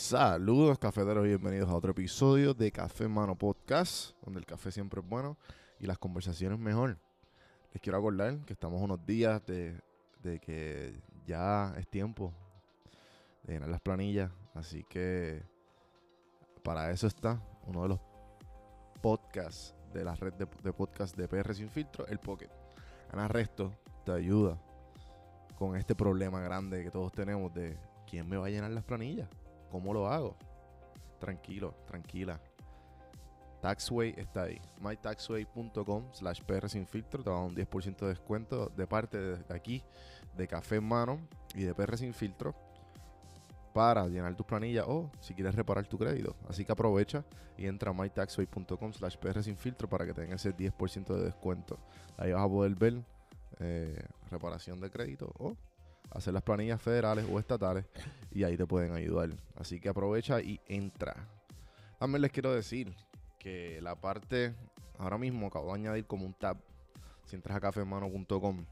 Saludos cafeteros bienvenidos a otro episodio de Café Mano Podcast, donde el café siempre es bueno y las conversaciones mejor. Les quiero acordar que estamos unos días de, de que ya es tiempo de llenar las planillas, así que para eso está uno de los podcasts de la red de, de podcast de PR Sin Filtro, el Pocket. Ana Resto te ayuda con este problema grande que todos tenemos de quién me va a llenar las planillas. ¿Cómo lo hago? Tranquilo, tranquila. Taxway está ahí. mytaxway.com slash PR sin filtro. Te va a dar un 10% de descuento de parte de aquí, de Café en Mano y de PR sin filtro para llenar tus planillas o si quieres reparar tu crédito. Así que aprovecha y entra a mytaxway.com slash PR sin filtro para que tengas ese 10% de descuento. Ahí vas a poder ver eh, reparación de crédito o hacer las planillas federales o estatales y ahí te pueden ayudar. Así que aprovecha y entra. También les quiero decir que la parte, ahora mismo acabo de añadir como un tab. Si entras a cafemano.com,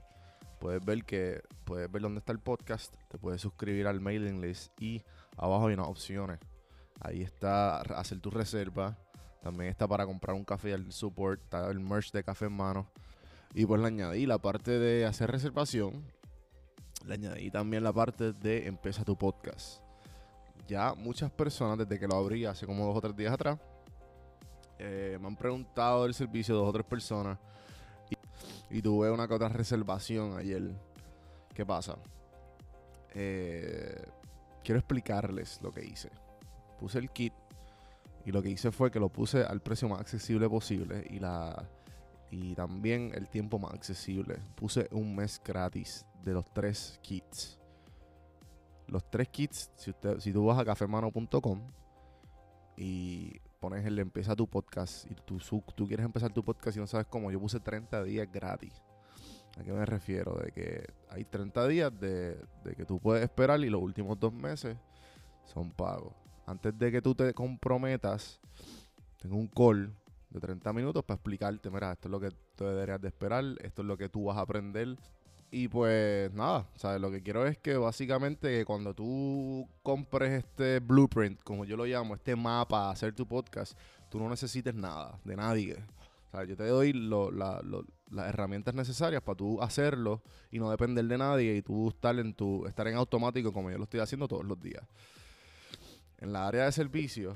puedes ver que puedes ver dónde está el podcast, te puedes suscribir al mailing list y abajo hay unas opciones. Ahí está hacer tu reserva. También está para comprar un café al support, está el merch de café en mano. Y pues le añadí la parte de hacer reservación le añadí también la parte de empieza tu podcast. Ya muchas personas, desde que lo abrí hace como dos o tres días atrás, eh, me han preguntado el servicio dos o tres personas. Y, tuve una que otra reservación ayer. ¿Qué pasa? Eh, quiero explicarles lo que hice. Puse el kit y lo que hice fue que lo puse al precio más accesible posible y la y también el tiempo más accesible. Puse un mes gratis de los tres kits. Los tres kits, si, usted, si tú vas a cafemano.com y pones el empieza tu podcast y tú, tú quieres empezar tu podcast y no sabes cómo, yo puse 30 días gratis. ¿A qué me refiero? De que hay 30 días de, de que tú puedes esperar y los últimos dos meses son pagos. Antes de que tú te comprometas, tengo un call de 30 minutos para explicarte, mira, esto es lo que tú deberías de esperar, esto es lo que tú vas a aprender. Y pues nada, ¿sabes? Lo que quiero es que básicamente cuando tú compres este blueprint, como yo lo llamo, este mapa hacer tu podcast, tú no necesites nada de nadie. Sea, yo te doy las herramientas necesarias para tú hacerlo y no depender de nadie y tú estar en tu estar en automático como yo lo estoy haciendo todos los días. En la área de servicio,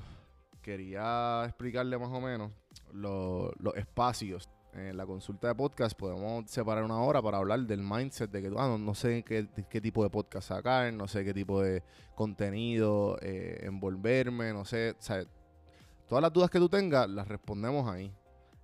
quería explicarle más o menos los espacios. En la consulta de podcast podemos separar una hora para hablar del mindset de que ah, no, sé qué, qué, tipo de podcast sacar, no sé qué tipo de contenido eh, envolverme, no sé. todas las dudas que tú tengas las respondemos ahí.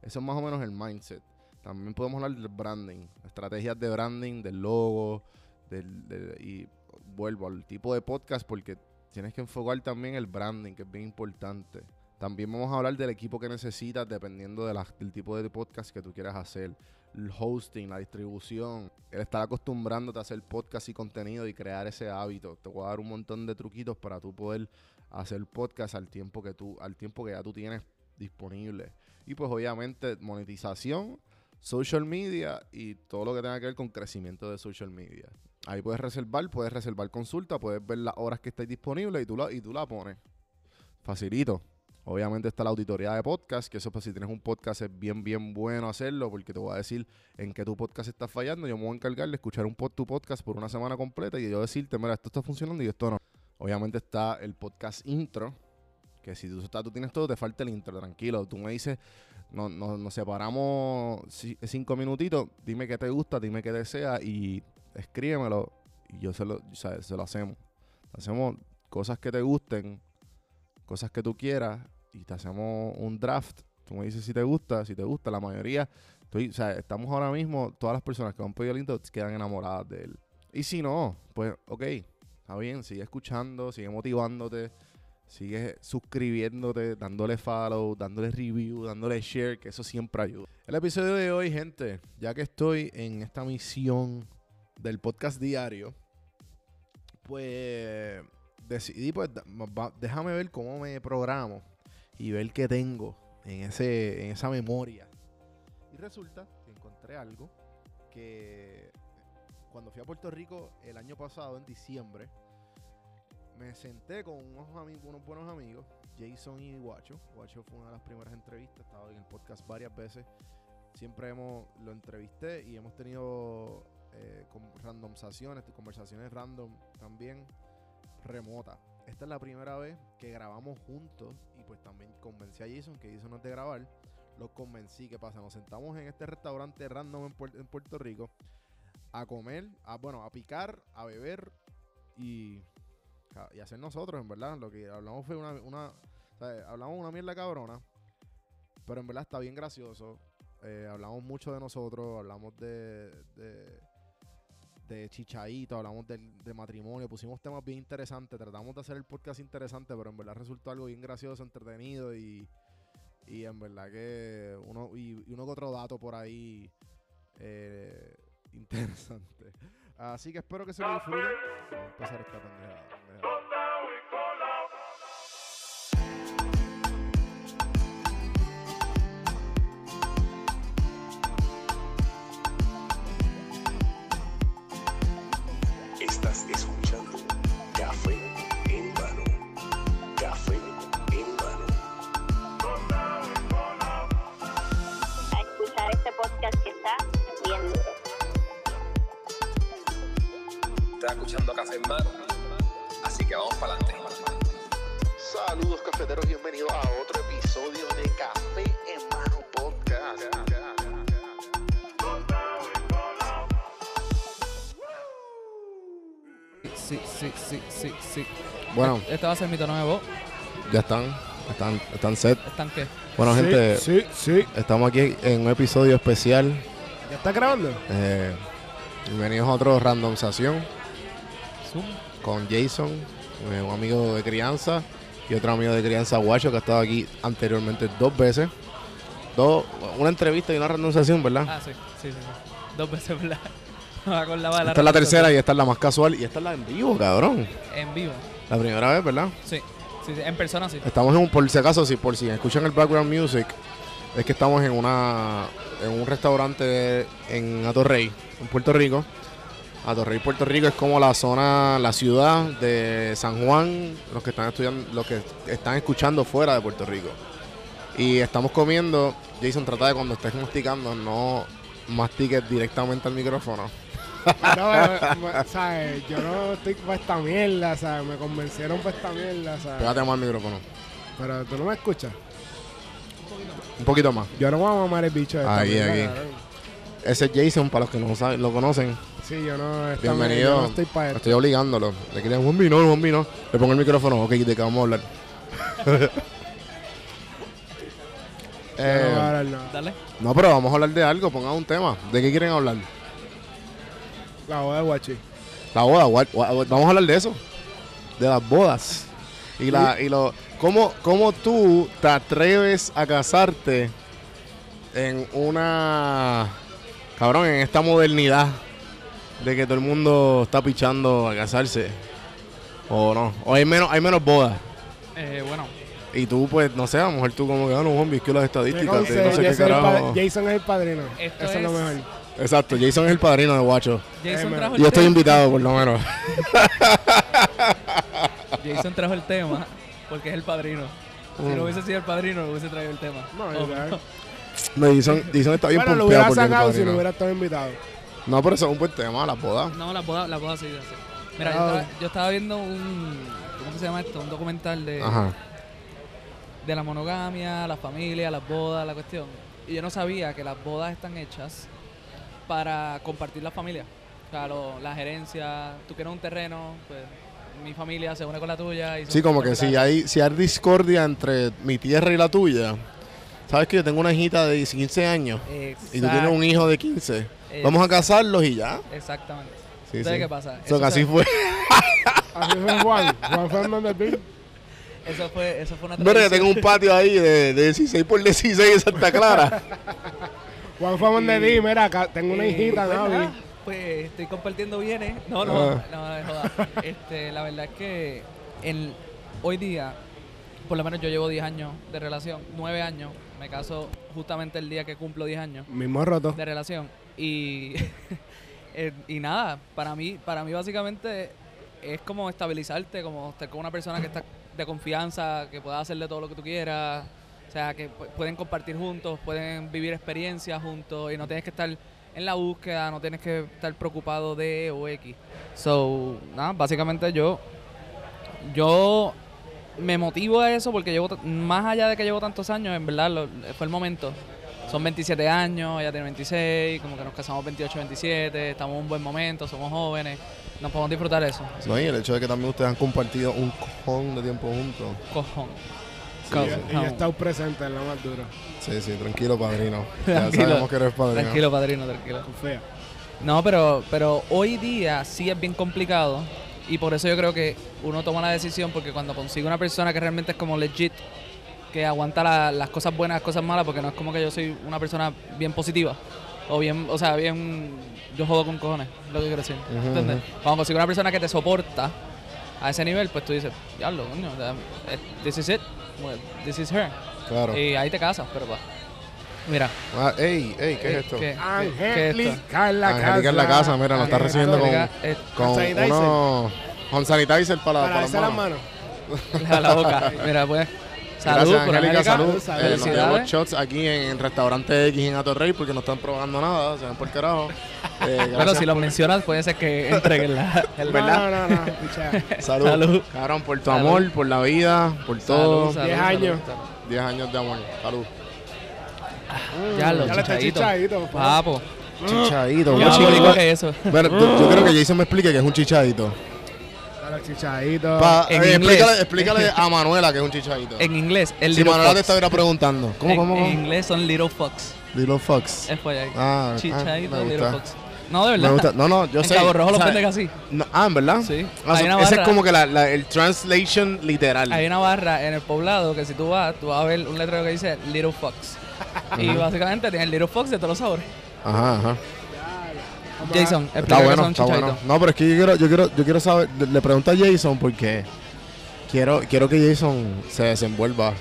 Eso es más o menos el mindset. También podemos hablar del branding, estrategias de branding, del logo, del, y vuelvo al tipo de podcast porque tienes que enfocar también el branding, que es bien importante. También vamos a hablar del equipo que necesitas dependiendo del tipo de podcast que tú quieras hacer. El hosting, la distribución, el estar acostumbrándote a hacer podcast y contenido y crear ese hábito. Te voy a dar un montón de truquitos para tú poder hacer podcast al tiempo que tú, al tiempo que ya tú tienes disponible. Y pues obviamente monetización, social media y todo lo que tenga que ver con crecimiento de social media. Ahí puedes reservar, puedes reservar consulta, puedes ver las horas que estáis disponibles y tú la, y tú la pones. Facilito. Obviamente está la auditoría de podcast, que eso pues si tienes un podcast es bien, bien bueno hacerlo, porque te voy a decir en qué tu podcast está fallando. Yo me voy a encargar de escuchar un pod, tu podcast por una semana completa y yo decirte, mira, esto está funcionando y esto no. Obviamente está el podcast intro, que si tú, tú tienes todo, te falta el intro, tranquilo. Tú me dices, no, nos separamos cinco minutitos, dime qué te gusta, dime qué deseas y escríbemelo y yo se lo, se lo hacemos. Hacemos cosas que te gusten, cosas que tú quieras y te hacemos un draft. Tú me dices si te gusta, si te gusta. La mayoría, estoy, o sea, estamos ahora mismo, todas las personas que han pedido el intro quedan enamoradas de él. Y si no, pues, ok, está bien, sigue escuchando, sigue motivándote, sigue suscribiéndote, dándole follow, dándole review, dándole share, que eso siempre ayuda. El episodio de hoy, gente, ya que estoy en esta misión del podcast diario, pues decidí, pues, déjame ver cómo me programo y ver qué tengo en, ese, en esa memoria. Y resulta que encontré algo que cuando fui a Puerto Rico el año pasado, en diciembre, me senté con unos, ami- unos buenos amigos, Jason y Guacho. Guacho fue una de las primeras entrevistas, estaba en el podcast varias veces. Siempre hemos lo entrevisté y hemos tenido eh, randomizaciones, conversaciones random también remotas. Esta es la primera vez que grabamos juntos y pues también convencí a Jason que Jason no es de grabar. Los convencí, ¿qué pasa? Nos sentamos en este restaurante random en, Puer- en Puerto Rico a comer, a, bueno, a picar, a beber y, y hacer nosotros, en verdad. Lo que hablamos fue una, una o hablamos una mierda cabrona, pero en verdad está bien gracioso. Eh, hablamos mucho de nosotros, hablamos de, de, de chichaíto, hablamos del- de, matrimonio, pusimos temas bien interesantes, tratamos de hacer el podcast interesante, pero en verdad resultó algo bien gracioso, entretenido y, y en verdad que uno, y, y uno que otro dato por ahí eh, interesante. Así que espero que se lo disfruten. Empezar esta pendejada, pendejada. Podcast que está bien duro. Estás escuchando Café en Mano. Así que vamos para adelante. Saludos cafeteros, bienvenidos a otro episodio de Café en mano podcast. Sí, sí, sí, sí, sí. Bueno, Este va a ser mi tono de voz. ya están, están, están set. ¿Están qué? Bueno, gente, Sí, sí. estamos aquí en un episodio especial. ¿Ya está grabando? Eh, bienvenidos a otro randomización Zoom. con Jason, eh, un amigo de crianza, y otro amigo de crianza, Guacho, que ha estado aquí anteriormente dos veces. Dos, una entrevista y una randomización, ¿verdad? Ah, sí, sí, sí. sí. Dos veces ¿verdad? Me acordaba de esta es la tercera y esta es la más casual. Y esta es la en vivo, cabrón. En vivo. La primera vez, ¿verdad? Sí. En persona sí. Estamos en un, por si acaso, si por si escuchan el background music, es que estamos en una en un restaurante en Atorrey, en Puerto Rico. Atorrey, Puerto Rico es como la zona, la ciudad de San Juan, los que están estudiando, los que están escuchando fuera de Puerto Rico. Y estamos comiendo, Jason trata de cuando estés masticando no mastiques directamente al micrófono. No, eh, ma- ¿sabes? Yo no estoy para esta mierda, ¿sabes? Me convencieron para esta mierda, ¿sabes? Pégate más al micrófono. Pero tú no me escuchas. Un poquito más. Yo no voy a mamar el bicho de esta Aquí, mierda, aquí. Ese es Jason, para los que no saben, lo conocen. Sí, yo no, esta Bienvenido. yo no estoy para esto. Estoy obligándolo. Le querían un vino, un vino. Le pongo el micrófono. Ok, ¿de qué vamos a hablar? Yo no voy a Eh, hablar nada. Dale. no, pero vamos a hablar de algo. Pongan un tema. ¿De qué quieren hablar? La boda de Guachi. La boda. gua- gua- Vamos a hablar de eso. De las bodas. Y, la, y lo, ¿cómo, ¿Cómo tú te atreves a casarte en una... Cabrón, en esta modernidad de que todo el mundo está pichando a casarse? ¿O no? ¿O hay menos, hay menos bodas? Eh, bueno, Y tú, pues, no sé, a lo mejor tú como que, ah, no, Juan, vi que las estadísticas, no sé yo qué carajo. Jason es el padrino. Esto Eso es lo es- mejor. Exacto, Jason es el padrino de Guacho. Jason trajo el yo estoy tema. invitado, por lo menos. Jason trajo el tema porque es el padrino. Si no hubiese sido el padrino, no hubiese traído el tema. No, Oh. No, Jason, Jason está bien Bueno, lo pompeado hubiera el sacado si padrino. no hubiera estado invitado. No, pero eso es un buen tema, las bodas. No, la boda, la boda sí, sí. Mira, Ah. yo, estaba, yo estaba viendo un. ¿Cómo que se llama esto? Un documental de, Ajá. de la monogamia, la familia, las bodas, la cuestión. Y yo no sabía que las bodas están hechas para compartir la familia. O sea, lo- la gerencia, tú quieres un terreno, pues mi familia se une con la tuya. Y Sí, como que si hay, si hay discordia entre mi tierra y la tuya. Sabes que yo tengo una hijita de 15 años y tú tienes un hijo de 15. Vamos a casarlos y ya. Exactamente. Sí, ¿Sabes sí. qué pasa? Eso que se- así fue. Así fue Juan. Juan Fernández. Eso fue, eso fue una Mira, que tradición. tengo un patio ahí de, de 16 por 16 en Santa Clara. Juan Fernández Bill, mira, acá tengo una Eh, hijita, pues Navi. nada, Pues estoy compartiendo bienes. No, no, Ah. no, no. Este, la verdad es que en, hoy día, por lo menos yo llevo 10 años de relación, 9 años. Me caso justamente el día que cumplo 10 años Mismo roto. de relación. Y, eh, y nada, para mí, para mí básicamente es como estabilizarte, como estar con una persona que está de confianza, que pueda hacerle todo lo que tú quieras. O sea, que pu- pueden compartir juntos, pueden vivir experiencias juntos y no tienes que estar en la búsqueda, no tienes que estar preocupado de o X. So, nada, básicamente yo, yo me motivo a eso porque llevo, más allá de que llevo tantos años, en verdad lo- fue el momento. Son 27 años, ella tiene 26, como que nos casamos 28, 27, estamos en un buen momento, somos jóvenes, nos podemos disfrutar eso. No, y el hecho de que también ustedes han compartido un cojón de tiempo juntos. Cojón. Y yo- y yo he estado presente en lo más. Sí, sí, tranquilo, padrino. Ya sabemos que eres padrino. Tranquilo, padrino, tranquilo. Confía. No, pero, pero hoy día sí es bien complicado y por eso yo creo que uno toma la decisión porque cuando consigue una persona que realmente es como legit, que aguanta la- las cosas buenas, las cosas malas, porque no es como que yo soy una persona bien positiva o bien, o sea, bien, yo jodo con cojones, es lo que quiero decir, ujú. Cuando consigues una persona que te soporta a ese nivel, pues tú dices, diablo, coño, eh, this is it, well, this is her, Claro. y ahí te casas, pero va. Mira, Ah, ey, ey, ¿qué es eh, esto? Angélica en la casa. Angélica en la casa, mira, nos está recibiendo con, eh, con sanitizer. unos con sanitizer para, Para para las las manos. manos. a la boca. Mira, pues. Salud, Gracias, por Angélica, salud. Salud, Eh, nos Felicidades. damos shots aquí en el restaurante X en Atorrey porque no están probando nada, se ven por carajo. Eh, Bueno, si los mencionas, puede ser que entreguen la. El, No, no, no, no. Salud. Salud. Cabrón, por tu Salud. amor, por la vida, por todo. Salud, salud, Diez salud, años. salud. 10 años de amor. Salud. Ya los Ya está chichaditos. chichadito, pa. Papo. Chichadito. Ya más chico- que eso. Bueno, yo, yo creo que Jason me explique que es un chichadito. Pa- En eh, inglés. explícale, explícale a Manuela que es un chichadito. En inglés, el si Manuela te estuviera preguntando. ¿Cómo, en, cómo? en inglés son little fox. Little Fox. Es fue ahí. Ah, ah, Chichadito, little fox. No, de Me verdad. gusta. No, no, yo en sé. Cabo Rojo así. No, ah, ¿en verdad? Sí. Ah, ese es como que la, la- el translation literal. Hay una barra en el poblado que si tú vas, tú vas a ver un letrero que dice Little Fox. y básicamente tiene el Little Fox de todos los sabores. Ajá, ajá. Jason, Está bueno, son está bueno. No, pero es que yo quiero, yo quiero, yo quiero saber, le, le pregunto a Jason porque quiero, quiero que Jason se desenvuelva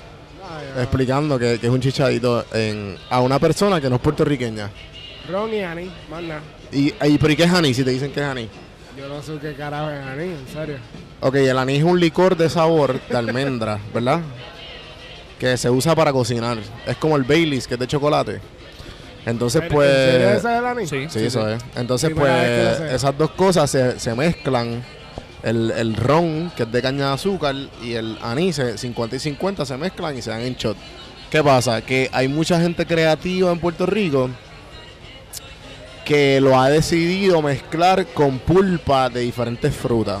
explicando que, que es un chichadito en, a una persona que no es puertorriqueña. Ron y Ani, más nada. Y, y ¿pero y qué es anís? Si te dicen que es anís. Yo no sé qué carajo es Ani, en serio. Ok, el anís es un licor de sabor de almendra, ¿verdad? Que se usa para cocinar. Es como el Baileys, que es de chocolate. Entonces, ¿En serio pues... ese es el Ani? Sí. Sí, eso es. Entonces, Primera pues, esas dos cosas se, se mezclan. El, el ron, que es de caña de azúcar, y el anís, se- 50 y 50, se mezclan y se dan en shot. ¿Qué pasa? Que hay mucha gente creativa en Puerto Rico que lo ha decidido mezclar con pulpa de diferentes frutas.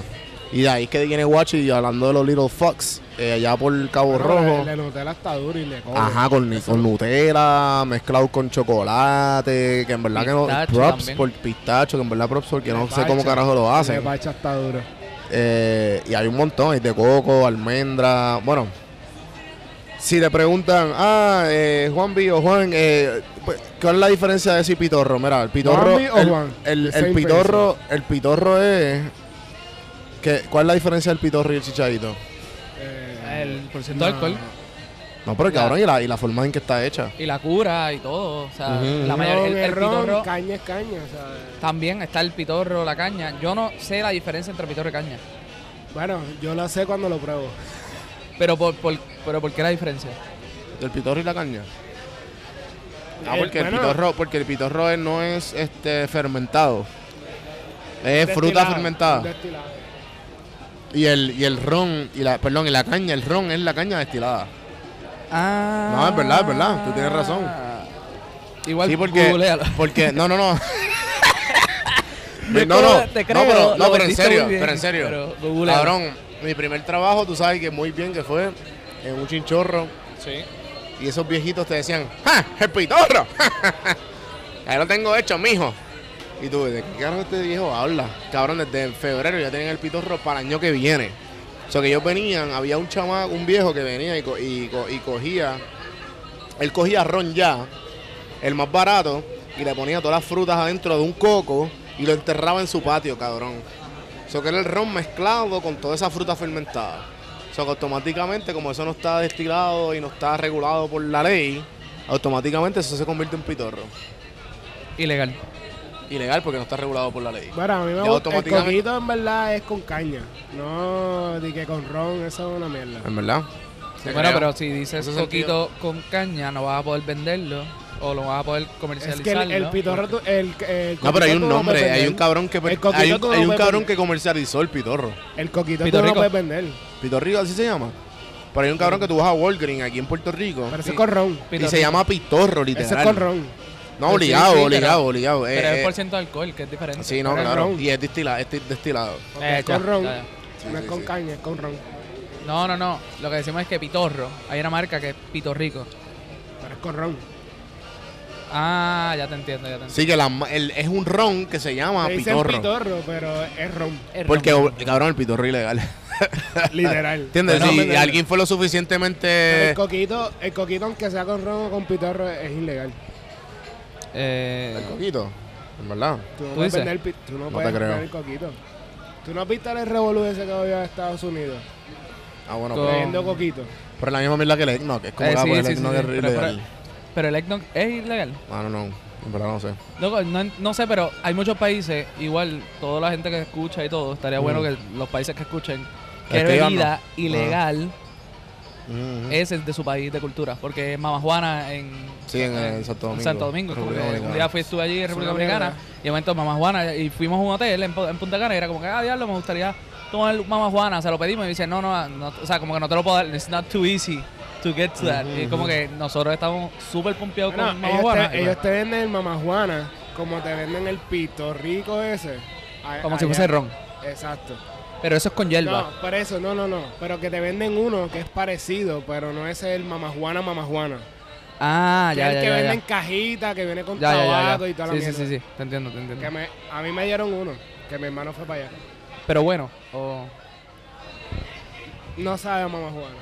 Y de ahí que viene Guachi hablando de los Little Fox, eh, allá por Cabo Rojo. El de Nutella está duro y le come. Ajá, con, Eso- con Nutella, mezclado con chocolate, que en verdad que no. Props también. por pistacho, que en verdad props porque no sé cómo carajo lo hacen. pacha está duro. Eh, y hay un montón, hay de coco, almendra. Bueno, si le preguntan, ah, eh, Juan B o Juan, eh, pues, ¿cuál es la diferencia de ese pitorro? Mira, el pitorro. ¿Juanvi o el, Juan? el- el pitorro, el pitorro es. Que, ¿Cuál es la diferencia del pitorro y el chichadito? Eh, El porcentaje de alcohol No, pero La- cabrón, y la, y la forma en que está hecha. y la cura y todo. O sea, Ujú. la mayoría. El, el ron, pitorro. caña es caña. Sea, También está el pitorro, la caña. Yo no sé la diferencia entre pitorro y caña. bueno, yo lo sé cuando lo pruebo. Pero por, por, pero ¿por qué la diferencia? ¿Del pitorro y la caña? Ah, El- porque el pitorro, porque el pitorro es- no es este fermentado. Es fruta destilado, fermentada. destilado. Y el, y el ron, y la, perdón, y la caña, el ron es la caña destilada. Ah. No, es verdad, es verdad, tú tienes razón. Igual sí, porque, googlealo. porque, no, no, no. Yo no, no, te no, creo, pero, lo no, pero en serio, bien, pero en serio. pero. Cabrón, mi primer trabajo, tú sabes que muy bien que fue en un chinchorro. Sí. Y esos viejitos te decían, ¡ja! ¡El pitorro! Ahí lo tengo hecho, mijo. Y tú, ¿de qué carajo este viejo habla? Cabrón, desde febrero ya tenían el pitorro para el año que viene. O sea, que ellos venían, había un chamaco, un viejo que venía y, y y cogía, él cogía ron ya, el más barato, y le ponía todas las frutas adentro de un coco y lo enterraba en su patio, cabrón. Eso que era el ron mezclado con toda esa fruta fermentada. O sea, que automáticamente, como eso no está destilado y no está regulado por la ley, automáticamente eso se convierte en pitorro. Ilegal. Ilegal porque no está regulado por la ley. Bueno, a mí me Ya gusta. El coquito en verdad es con caña. No, di que con ron, eso es una mierda. ¿En verdad? Bueno, creo. pero si dices Ese coquito con caña, no vas a poder venderlo o lo vas a poder Es comercializar. que el, el pitorro, tú- el, el No, pero hay un no nombre, hay un cabrón que El coquito hay un, no cabrón vender. que comercializó el pitorro. El coquito tú no puedes vender. Pitorrico así se llama. Pero hay un cabrón que tú vas a Walgreens aquí en Puerto Rico Pero ese es con ron. y se llama pitorro, literal. Ese es con ron. No, obligado, sí, obligado, pero- obligado. Pero Eh, es eh, por ciento de alcohol, que es diferente. Sí, no, es claro. Y es destilado, es destilado. Ok, Eh, es con ya, ron. ya, ya. Sí, no es sí, con sí. caña, es con ron. No, no, no. Lo que decimos es que pitorro. Hay una marca que es pitorrico. Pero es con ron. Ah, ya te entiendo, ya te entiendo. Sí, que la ma- el- es un ron que se llama Le dicen pitorro. pitorro, pero es ron. Es Porque, ron. cabrón, el pitorro es ilegal. Literal. ¿Entiendes? Bueno, si alguien fue lo suficientemente... el coquito, el coquito, aunque sea con ron o con pitorro, es ilegal. Eh, El coquito, en verdad. Tú no ¿Tú puedes dices? vender, tú no No puedes te creo. el coquito. ¿Tú no has visto el revolú ese que había en Estados Unidos? Ah, bueno, Con- pero, coquito. pero es la misma mierda que el eggnog. Es como Eh, la sí, pues, el sí, sí, eggnog sí, es pero- ilegal. pero el eggnog es ilegal. Ah, no, no. En verdad no sé. Loco, no, no sé, pero hay muchos países, igual toda la gente que escucha y todo, estaría bueno Mm. que los países que escuchen que bebida ilegal Ujú. es el de su país de cultura, porque es Mamajuana en, Sí, en, eh, Santo en Domingo. Santo Domingo. un día fui, estuve allí en República. Dominicana y de momento Mamajuana y fuimos a un hotel en, Pu- en Punta Cana y era como que, ah, diablo, me gustaría tomar Mamajuana, se lo pedimos y dice, no, no, no, o sea, como que no te lo puedo dar, it's not too easy to get to that. Y como que nosotros estamos súper pompeados Bueno, con te, y ellos pues, te venden el mamajuana como te venden el pito rico ese. A- como si fuese ron. Exacto. Pero eso es con hierba. No, por eso, no, no, no. Pero que te venden uno que es parecido, pero no es el mamajuana, mamajuana. Ah, que ya, el ya, que ya, venden ya. cajita, que viene con Ya, ya, ya, tabaco ya. y toda la Sí, sí, mierda. sí, sí, te entiendo, te entiendo. Que me, a mí me dieron uno, que mi hermano fue para allá. Pero bueno, o No sabe a mamajuana.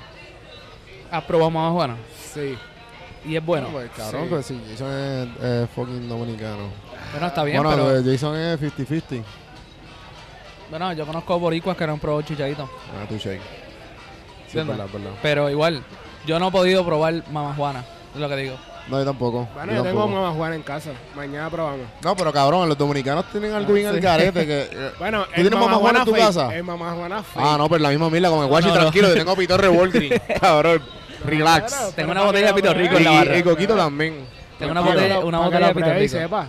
¿has probado Mamajuana? Sí. Y es bueno. No, pues, cabrón, Sí. pues sí, Jason es eh, fucking dominicano. Bueno, está bien, bueno, pero... pues, Jason es 50-50. Bueno, yo conozco boricuas que no han probado chichadito. Ah, tu shake. Sí, verdad, es verdad. Pero igual, yo no he podido probar Mamajuana, es lo que digo. No, yo tampoco. Bueno, yo yo tengo tampoco. mamajuana en casa. Mañana probamos. No, pero cabrón, los dominicanos tienen algo bien al sí. que... eh, Bueno, ¿Tú tienes mamajuana en tu fake, casa? El mamajuana fake. Ah, no, pero la misma mila con el guachi no, no. tranquilo, yo tengo pitorre Walgreens. cabrón, relax. Tengo pero una botella de Pito Rico en la Y, barra. y Coquito también. Tengo una botella, una botella de Pito Rico. sepa.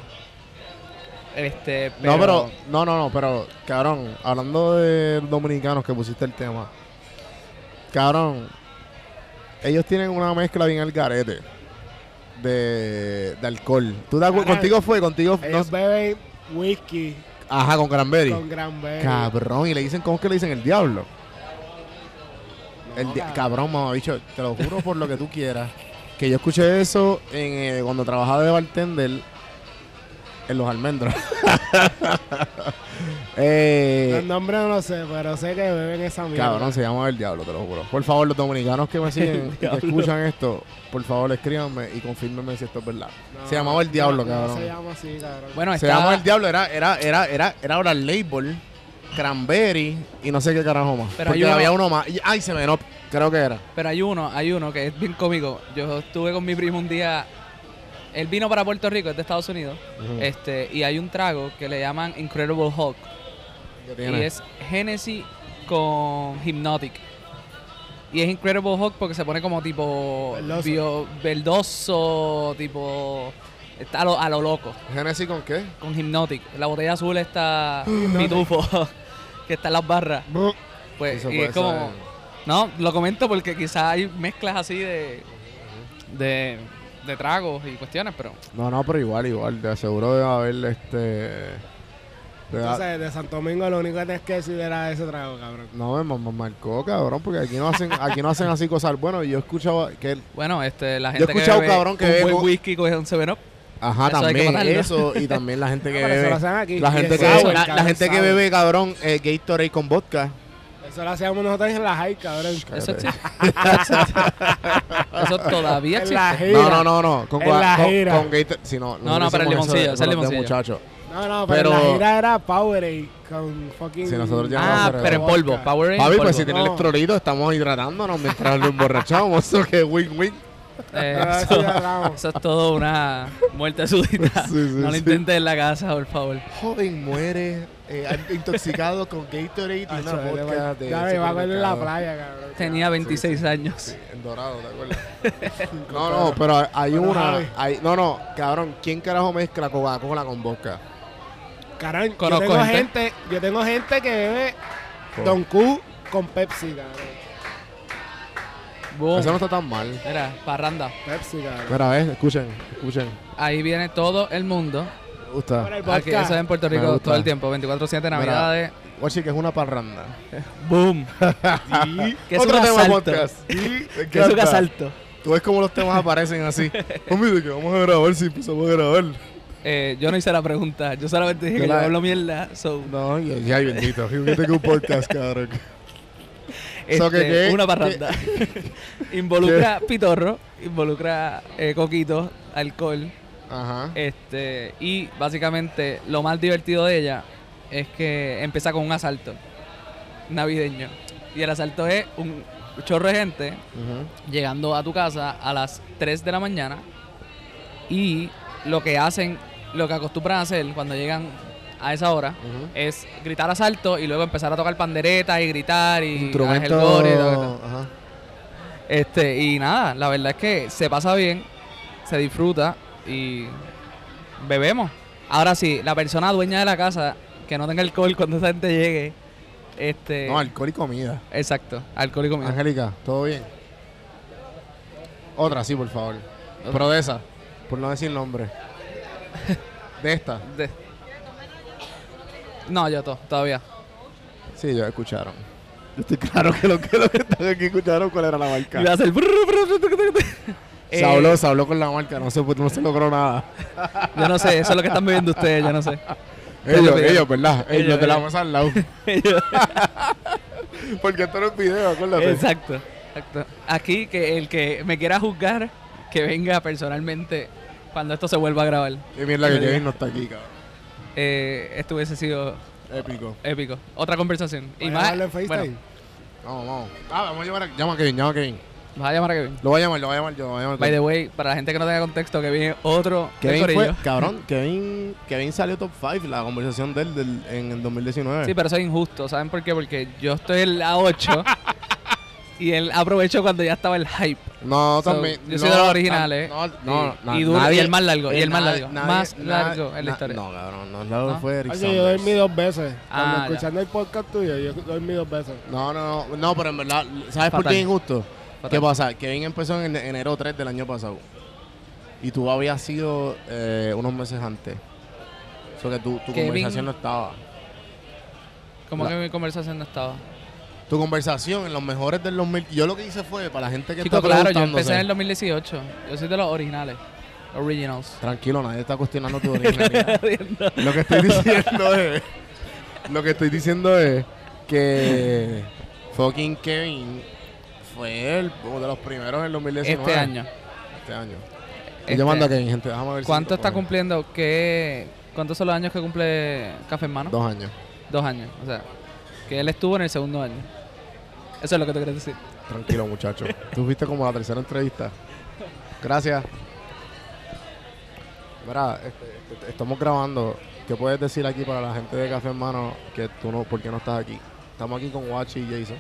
Este, No, pero, no, no, no, pero, cabrón, hablando de dominicanos que pusiste el tema, cabrón, ellos tienen una mezcla bien al garete de, de alcohol. ¿Tú. Contigo fue, contigo, no- Ellos beben whisky ajá, con cranberry. con cranberry. Cabrón, y le dicen, ¿cómo es que le dicen el diablo? No, El di- cabrón. cabrón, mamabicho, te lo juro por lo que tú quieras, que yo escuché eso en, eh, cuando trabajaba de bartender en los almendros. eh, Los nombres no lo sé, pero sé que beben esa mierda. Cabrón, se llama El Diablo, te lo juro. Por favor, los dominicanos que me siguen, que escuchan esto, por favor, escríbanme y confírmenme si esto es verdad. No, se llamaba El Diablo, no, cabrón. No se llama así, cabrón. bueno, se está, llamaba El Diablo, era, era, era, era, era ahora el label, Cranberry y no sé qué carajo más. Pero Porque uno- había uno más. Y- Ay, se me no, creo que era. pero hay uno, hay uno que es bien cómico. Yo estuve con mi primo un día, él vino para Puerto Rico, es de Estados Unidos, este, y hay un trago que le llaman Incredible Hulk. ¿Qué Y es Genesis con Hypnotic. Y es Incredible Hulk porque se pone como tipo Verdoso. bio- verdoso, tipo está a lo, a lo loco, ¿Genesis con qué? con Hypnotic. La botella azul está pitufo, que está en las barras. Pues, Eso y es como, ser. no, lo comento porque quizás hay mezclas así de, de, de tragos y cuestiones, pero No, no, pero igual, igual. De seguro debe haber este. ha- Entonces, de Santo Domingo lo único que tienes que decir era ese trago, cabrón. no, me, me marcó, cabrón, porque aquí no hacen, aquí no hacen así cosas. Bueno, yo escuchaba que el- bueno, este, la Yo he gente escuchado, que bebe cabrón, que un bebe buen whisky coge un 7-Up. Ajá, Eso que también eso y también la gente que Ah, eso bebe lo hacen aquí. la gente es que la, gente que bebe cabrón eh, Gatorade con vodka Eso lo hacíamos nosotros en la high, cabrón. Eso existe. Eso todavía En la existe. gira. no no no no con, En la con, gira. con Gatorade si no No, no, pero el limoncillo, ese es el de limoncillo. muchacho No, no, pero, Pero- la gira era Powerade con fucking... Si nosotros ya- Ah, pero en polvo. Powerade Papi polvo. pues si tiene No. electrolito estamos hidratándonos mientras lo emborrachamos eso que win win Eh, Ah, eso, es todo una muerte súbita. Sí, sí, no lo sí. intentes en la casa, por favor. Joven muere eh, intoxicado con Gatorade y una vodka va- de Ya me va a ver en la supermercado. playa, cabrón. Tenía 26 años. Sí, en Dorado, ¿te acuerdas? no, no, pero hay una. Hay, no, no, cabrón, ¿quién carajo mezcla Coca-Cola con vodka? Caramba, yo tengo gente. gente, yo tengo gente que bebe Don Q con Pepsi, cabrón. Boom. Eso no está tan mal. Mira, parranda. Pepsi, cabrón. Mira, ves, escuchen, escuchen. Ahí viene todo el mundo. Me gusta. Para el Aquí, eso es en Puerto Rico todo el tiempo. 24-7 Navidades. Oye, que es una parranda. Boom. Que es Otro un tema asalto. podcast. Y me Que es un asalto. Tú ves cómo los temas aparecen así. Hombre, de que vamos a grabar si empezamos a grabar. Eh, yo no hice la pregunta. Yo solamente dije Yo que yo la- hablo mierda. So, No, ya, ya bendito. Yo tengo un podcast, cabrón. Este, So que qué- una parranda. involucra pitorro, involucra eh, coquito, alcohol. Ajá. Este, y básicamente lo más divertido de ella es que empieza con un asalto navideño. Y el asalto es un chorro de gente llegando a tu casa a las 3 de la mañana y lo que hacen, lo que acostumbran a hacer cuando llegan a esa hora es gritar asalto y luego empezar a tocar pandereta y gritar y Instrumento. Ángel Gore y todo. Ajá. Este, y nada, la verdad es que se pasa bien, se disfruta y bebemos. Ahora sí, la persona dueña de la casa que no tenga alcohol cuando esa gente llegue, este, No, alcohol y comida. exacto, alcohol y comida. Angélica, ¿todo bien? Otra, sí, por favor. Pero de esa, por no decir nombre. De esta. De- No, yo to- todavía. Sí, ellos escucharon. Yo estoy claro que lo que, lo que están aquí escucharon cuál era la marca. A hacer. Se Eh, habló, se habló con la marca, no se, no se logró nada. Yo no sé, eso es lo que están bebiendo ustedes, yo no sé. Ellos, ellos, ¿verdad? Ellos, Ellos, de la mesa al lado. Porque esto no es video, acuérdate. exacto, exacto. Aquí que el que me quiera juzgar, que venga personalmente cuando esto se vuelva a grabar. Y mierda que Kevin no está aquí, cabrón. Eh, esto hubiese sido Épico. épico. Otra conversación. Y ¿Voy a más. llamarlo en FaceTime? Bueno, Vamos, vamos. Ah, vamos a llamar a, llama a Kevin, llama a Kevin. vas a llamar a Kevin. Lo voy a llamar, lo voy a llamar yo, lo voy a llamar. By the way, para la gente que no tenga contexto, que viene otro del Kevin fue, cabrón, Kevin, Kevin salió top 5 la conversación de él del- en el 2019. Sí, pero eso es injusto. ¿Saben por qué? Porque yo estoy en la 8 y él aprovechó cuando ya estaba el hype. No, So, también. yo soy no, de los originales. No, no, no, y duro- y nadie- el más largo, y el más nadie- largo. nadie- Más nadie- largo en la historia. No, cabrón, no, largo ¿No? fue Eric Oye, yo dormí dos veces. Cuando Ah, ya. escuchando el podcast tuyo, yo dormí dos veces. No, no, no, no, pero en verdad, ¿sabes por qué es injusto? Fatal. ¿Qué pasa? Kevin empezó en ene- enero 3 del año pasado. Y tú habías sido eh, unos meses antes. O sea que tu, tu Kevin- conversación no estaba. Como La- que mi conversación no estaba. Tu conversación en los mejores del 2000. Yo lo que hice fue, para la gente que Chico, está claro, yo empecé en el 2018. Yo soy de los originales. Originals. Tranquilo, nadie está cuestionando tu originalidad. lo que estoy diciendo es. Lo que estoy diciendo es que fucking Kevin fue el, uno de los primeros en el 2019. Este año. Este año. Este y yo mando a. Kevin, gente. Déjame ver si ¿Cuánto está cumpliendo? ¿Qué, ¿Cuántos son los años que cumple Café en Mano? Dos años. Dos años. O sea, que él estuvo en el segundo año. Eso es lo que te quieres decir. Tranquilo, muchacho. Tú viste como la tercera entrevista. Gracias. Mira, este, este, estamos grabando. ¿Qué puedes decir aquí para la gente de Café en Mano que tú no, por qué no estás aquí? Estamos aquí con Wachi y Jason.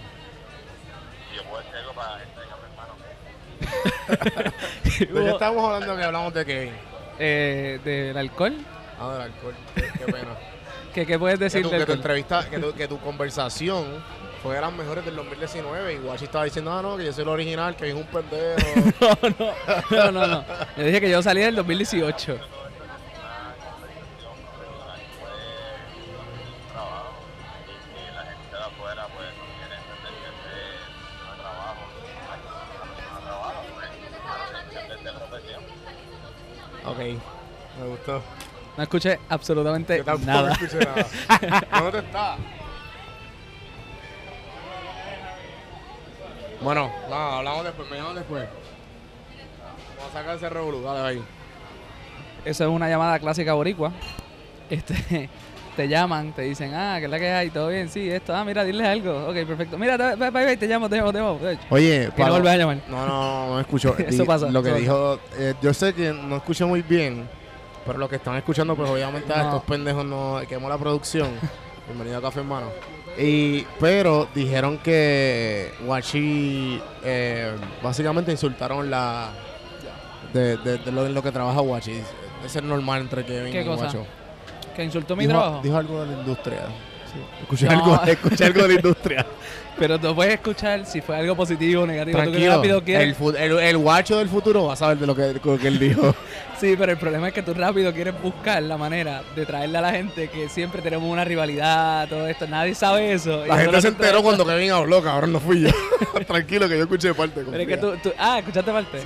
¿De qué estábamos hablando que hablamos de Kevin? Eh, ¿Del alcohol? Ah, del alcohol. Qué, qué pena. ¿Qué, qué puedes que, decir tu, del que tu entrevista, que tu, que tu conversación fue de las mejores del 2019 y Wachi estaba diciendo, ah, no, que yo soy el original, que es un pendejo. No, no, no. Yo dije que yo salí del 2018. ok, me gustó. No escuché absolutamente Yo nada. escuché nada. ¿Dónde está? Bueno, no, hablamos después, me llaman después. Vamos a sacar ese revolú, dale ahí. Eso es una llamada clásica boricua. Este, te llaman, te dicen, ah, ¿qué es la que hay? ¿Todo bien? Sí, esto. Ah, mira, diles algo. Ok, perfecto. Mira, te- bye, bye, bye, te llamo, te llamo, te llamo. Oye, Y no vuelves a llamar. No, no, no, no escucho. Eso pasa, Lo que dijo, eh, yo sé que no escucho muy bien, pero lo que están escuchando, pues obviamente a No. estos pendejos no quemó la producción. Bienvenido a Café Hermano. Y, pero dijeron que Wachi eh, básicamente insultaron la de, de- de lo, lo que trabaja Wachi. Es ser normal entre Kevin ¿Qué y cosa? Guacho. Que insultó mi Dijo, trabajo. dijo algo de la industria. Escuché, No. algo, escuché algo de la industria. Pero tú puedes escuchar si fue algo positivo o negativo. Tú Tranquilo. rápido quieres. El, el, el guacho del futuro va a saber de lo que, lo que él dijo. Sí, pero el problema es que tú rápido quieres buscar la manera de traerle a la gente que siempre tenemos una rivalidad, todo esto. Nadie sabe eso. Y La gente se te enteró cuando Kevin habló, cabrón, no fui yo. Tranquilo, que yo escuché parte. Pero es que tú, tú- Ah, ¿escuchaste parte?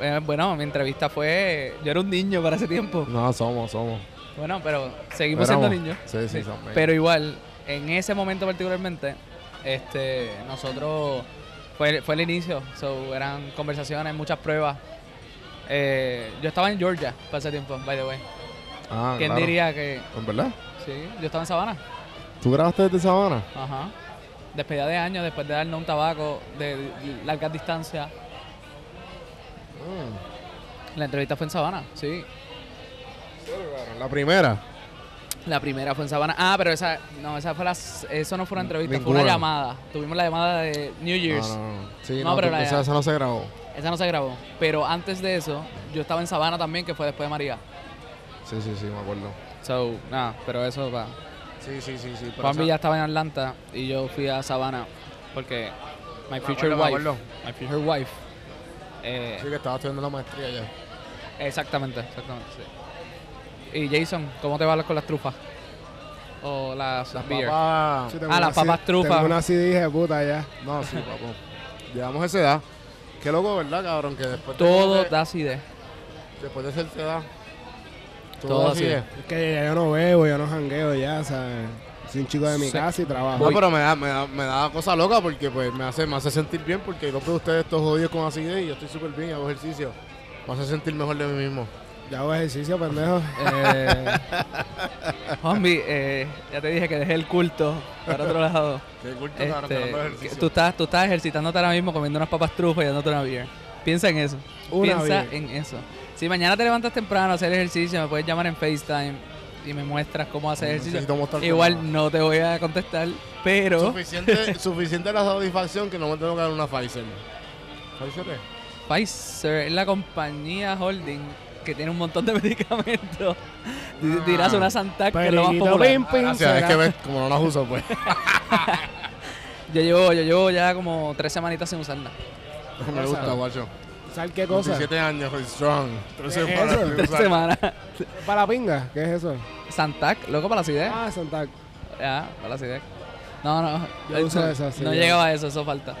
Eh, bueno, mi entrevista fue... Yo era un niño para ese tiempo. No, somos, somos. Bueno, pero seguimos Éramos. siendo niños. Sí, sí, somos. Pero igual, en ese momento particularmente, este, nosotros fue, fue el inicio, so, eran conversaciones, muchas pruebas. Eh, yo estaba en Georgia para ese tiempo, by the way. Ah, ¿Quién claro. diría que ¿En verdad? sí? Yo estaba en Sabana. ¿Tú grabaste desde Sabana? Ajá. Despedida de años, después de darnos un tabaco de largas distancias. La entrevista fue en Sabana, sí. La primera. La primera fue en Sabana. Ah, pero esa, no, esa fue la, eso no fue una entrevista, fue una llamada. Tuvimos la llamada de New Year's. No, no, no. Sí, No, no, pero tú- la- esa, esa no se grabó. Esa no se grabó. Pero antes de eso, yo estaba en Sabana también, que fue después de María. Sí, sí, sí, me acuerdo. So, nada, pero eso va. Sí, sí, sí, sí. pero Juan esa- Villa estaba en Atlanta y yo fui a Sabana porque my future acuerdo, me wife, acuerdo. my future wife. eh, Sí, que estaba estudiando la maestría ya. Exactamente, exactamente, sí. Y Jason, ¿cómo te va con las trufas? O las, Las beer. papas... Sí, tengo Ah, una las papas trufas. Tengo una CD de puta ya. No, sí, papo. Llevamos esa edad. Qué loco, ¿verdad, cabrón? Que después de- Todo de, da acidez. después de esa edad... Todo así es. Es que ya yo no bebo, yo no jangueo ya, ¿sabes? Soy un chico de mi Sí. casa y trabajo. No, pero me da, me da, me da cosa loca porque pues me hace, me hace sentir bien porque dos de ustedes estos jodidos con acidez y yo estoy súper bien y hago ejercicio. Me hace sentir mejor de mí mismo. Yo hago ejercicio, pendejo. Eh, Juanvi, eh, ya te dije que dejé el culto para otro lado. Qué culto, Este, que ejercicio. tú, estás, tú estás ejercitándote ahora mismo comiendo unas papas trufas y dándote una beer. Piensa en eso. Una Piensa beer. en eso. Si mañana te levantas temprano a hacer ejercicio, me puedes llamar en FaceTime y me muestras cómo hacer ejercicio. Igual no te voy a contestar, pero Suficiente, suficiente la satisfacción que no me tengo que dar una Pfizer. ¿Pfizer es? Pfizer es la compañía holding que tiene un montón de medicamentos. Di- Ah. Dirás una Santac que es lo más popular. pim, pim, Gracias, es que ves, como no las uso, pues. Yo llevo, yo llevo ya como tres semanitas sin usarla. me gusta, guacho. ¿Sabes qué cosa? 17 años, soy strong. Entonces, ¿Qué es para- eso? Tres semanas. ¿Para pinga? ¿Qué es eso? Santac, loco para la acidez. Ah, Santac. Ya, para la acidez. No, no. Yo uso no, esa, sí, no yo- llegaba a eso, eso falta.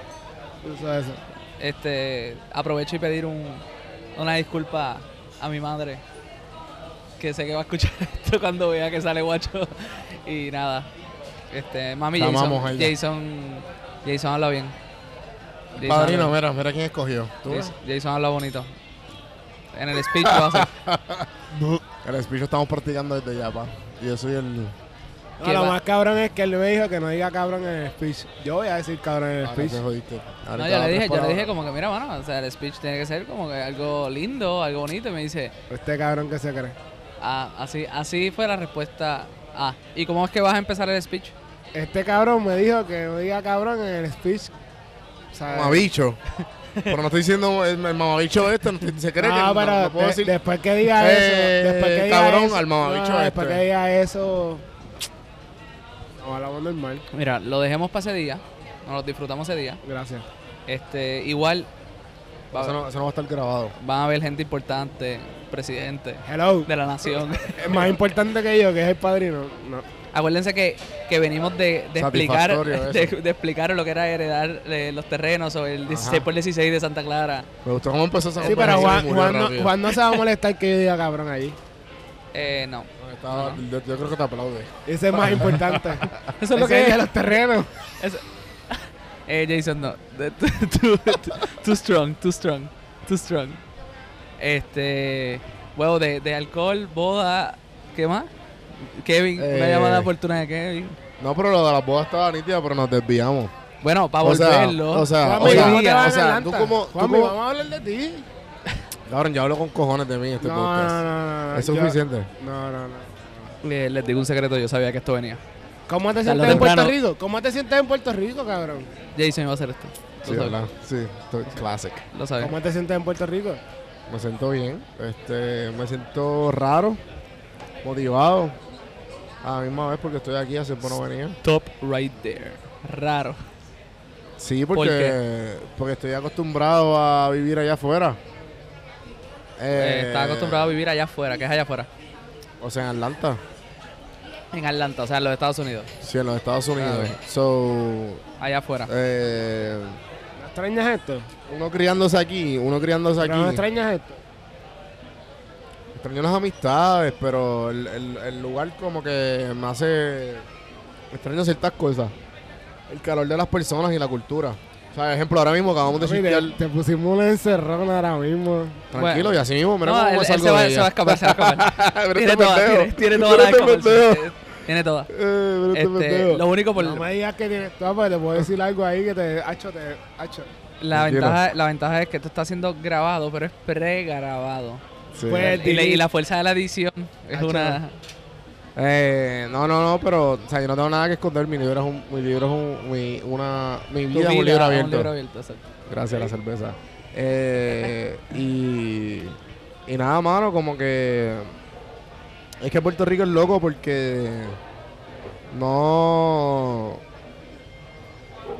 Uso eso. Este, aprovecho y pedir un, una disculpa a mi madre. Que sé que va a escuchar esto cuando vea que sale guacho. Y nada. Este, mami Jason, amamos. Jason. Jason habla bien. Jason Padrino, habla- mira, mira quién escogió. Jason, Jason habla bonito. En el speech lo a hacer. El speech lo estamos practicando desde ya, pa. Y yo soy el... No, ¿Qué lo va? más cabrón es que él me dijo que no diga cabrón en el speech. Yo voy a decir cabrón en el speech. te jodiste. No, yo le dije, yo le dije como que mira, mano, o sea, el speech tiene que ser como que algo lindo, algo bonito. Y me dice, Este cabrón que se cree. ah, así, así fue la respuesta. Ah, ¿y cómo es que vas a empezar el speech? Este cabrón me dijo que no diga cabrón en el speech. Sea, Mamabicho. Pero no estoy diciendo el, el mamabicho este, no te- se cree que no, no, pero no puedo de- decir... después que diga Eh, eso, después que diga cabrón eso, al mamabicho no, después este. que diga eso, no normal. Mira, lo dejemos para ese día, nos lo disfrutamos ese día. Gracias. Este, igual va- Eso no, eso no va a estar grabado. van a haber gente importante, presidente Hello. de la nación. Es más importante que yo, que es el padrino. No. Acuérdense que, que venimos de, de explicar de, explicar lo que era heredar eh, los terrenos o el 16 por 16 de Santa Clara. Me gustó cómo empezó esa Sí, pero Juan, no. Juan no se va a molestar que yo diga cabrón allí. Eh, no. Estaba- yo, yo creo que te aplaude. Ese es más importante. Eso es lo que es de los terrenos. Eh, Jason, no. Too, too- too strong, too strong, too strong. Este. Bueno, de, de alcohol, boda. ¿Qué más? Kevin, una Eh. llamada oportuna de Kevin. No, pero lo de las bodas estaba nítida, pero nos desviamos. Bueno, para O sea, volverlo. o sea, Juanmi, o sea, ¿cómo te va o sea, Atlanta? tú como- tú como- vamos a hablar de ti. Cabrón, yo hablo con cojones de mí en este No, podcast. no, no, no. Es yo- suficiente. No, no, no. Le- les digo un secreto, yo sabía que esto venía. ¿Cómo te sientes en Puerto. Rico? ¿Cómo te sientes en Puerto Rico, cabrón? Jason iba a hacer esto. Sí. ¿verdad? Sí, estoy classic. Lo sabes. ¿Cómo te sientes en Puerto Rico? Me siento bien. Este, me siento raro, motivado. A la misma vez porque estoy aquí, hace poco no venía. Top right there. Raro. Sí, ¿Por porque, porque estoy acostumbrado a vivir allá afuera. Eh, estaba acostumbrado a vivir allá afuera, que es allá afuera. O sea, en Atlanta. En Atlanta, o sea, en los Estados Unidos. Sí, en los Estados Unidos. So, Allá afuera. eh, ¿No extrañas esto? uno criándose aquí, uno criándose aquí. ¿Pero no extrañas esto? Extraño las amistades, pero el, el- el lugar como que me hace... Extraño ciertas cosas. El calor de las personas y la cultura. O sea, ejemplo, ahora mismo acabamos de chistear... te, te pusimos una encerrona ahora mismo. Tranquilo, Bueno. y así mismo, mira No, cómo él, me él salgo se, va, de se va a ella. escapar, se va a escapar. Pero tiene este toda, tiene, tiene toda la este escaparse. Tiene toda. Eh, pero este Este, lo único por No me digas que tienes todo, porque te puedo decir algo ahí que te... Hacho, te... Hacho. la ventaja, la ventaja es que esto está siendo grabado, pero es pregrabado. Sí. Pues- Y, la- y la fuerza de la edición es Hacho. una. Eh, no, no, no, pero o sea, yo no tengo nada que esconder. Mi libro es un, mi libro es un, mi, una, mi tu vida es un vida, libro abierto. Un libro abierto, exacto. Gracias a la cerveza. Eh, y, y nada, mano, como que es que Puerto Rico es loco porque no,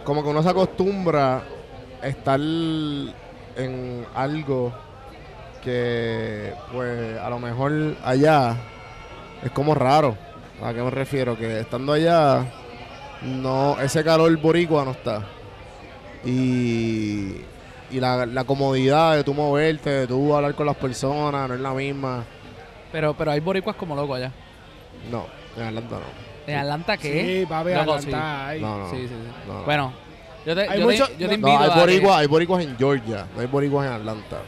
como que uno se acostumbra a estar en algo que, pues, a lo mejor allá es como raro. ¿A qué me refiero? Que estando allá, no, ese calor boricua no está. Y, y la, la comodidad de tú moverte, de tú hablar con las personas, no es la misma. Pero, pero hay boricuas como locos allá. No, en Atlanta no. ¿En Atlanta qué? Sí, papi, Loco, Atlanta. hay. No, no. Sí, sí, sí. no. Bueno, yo te, Hay yo, mucho- te, yo te no, invito No, hay a que- boricuas, hay boricuas en Georgia, no hay boricuas en Atlanta.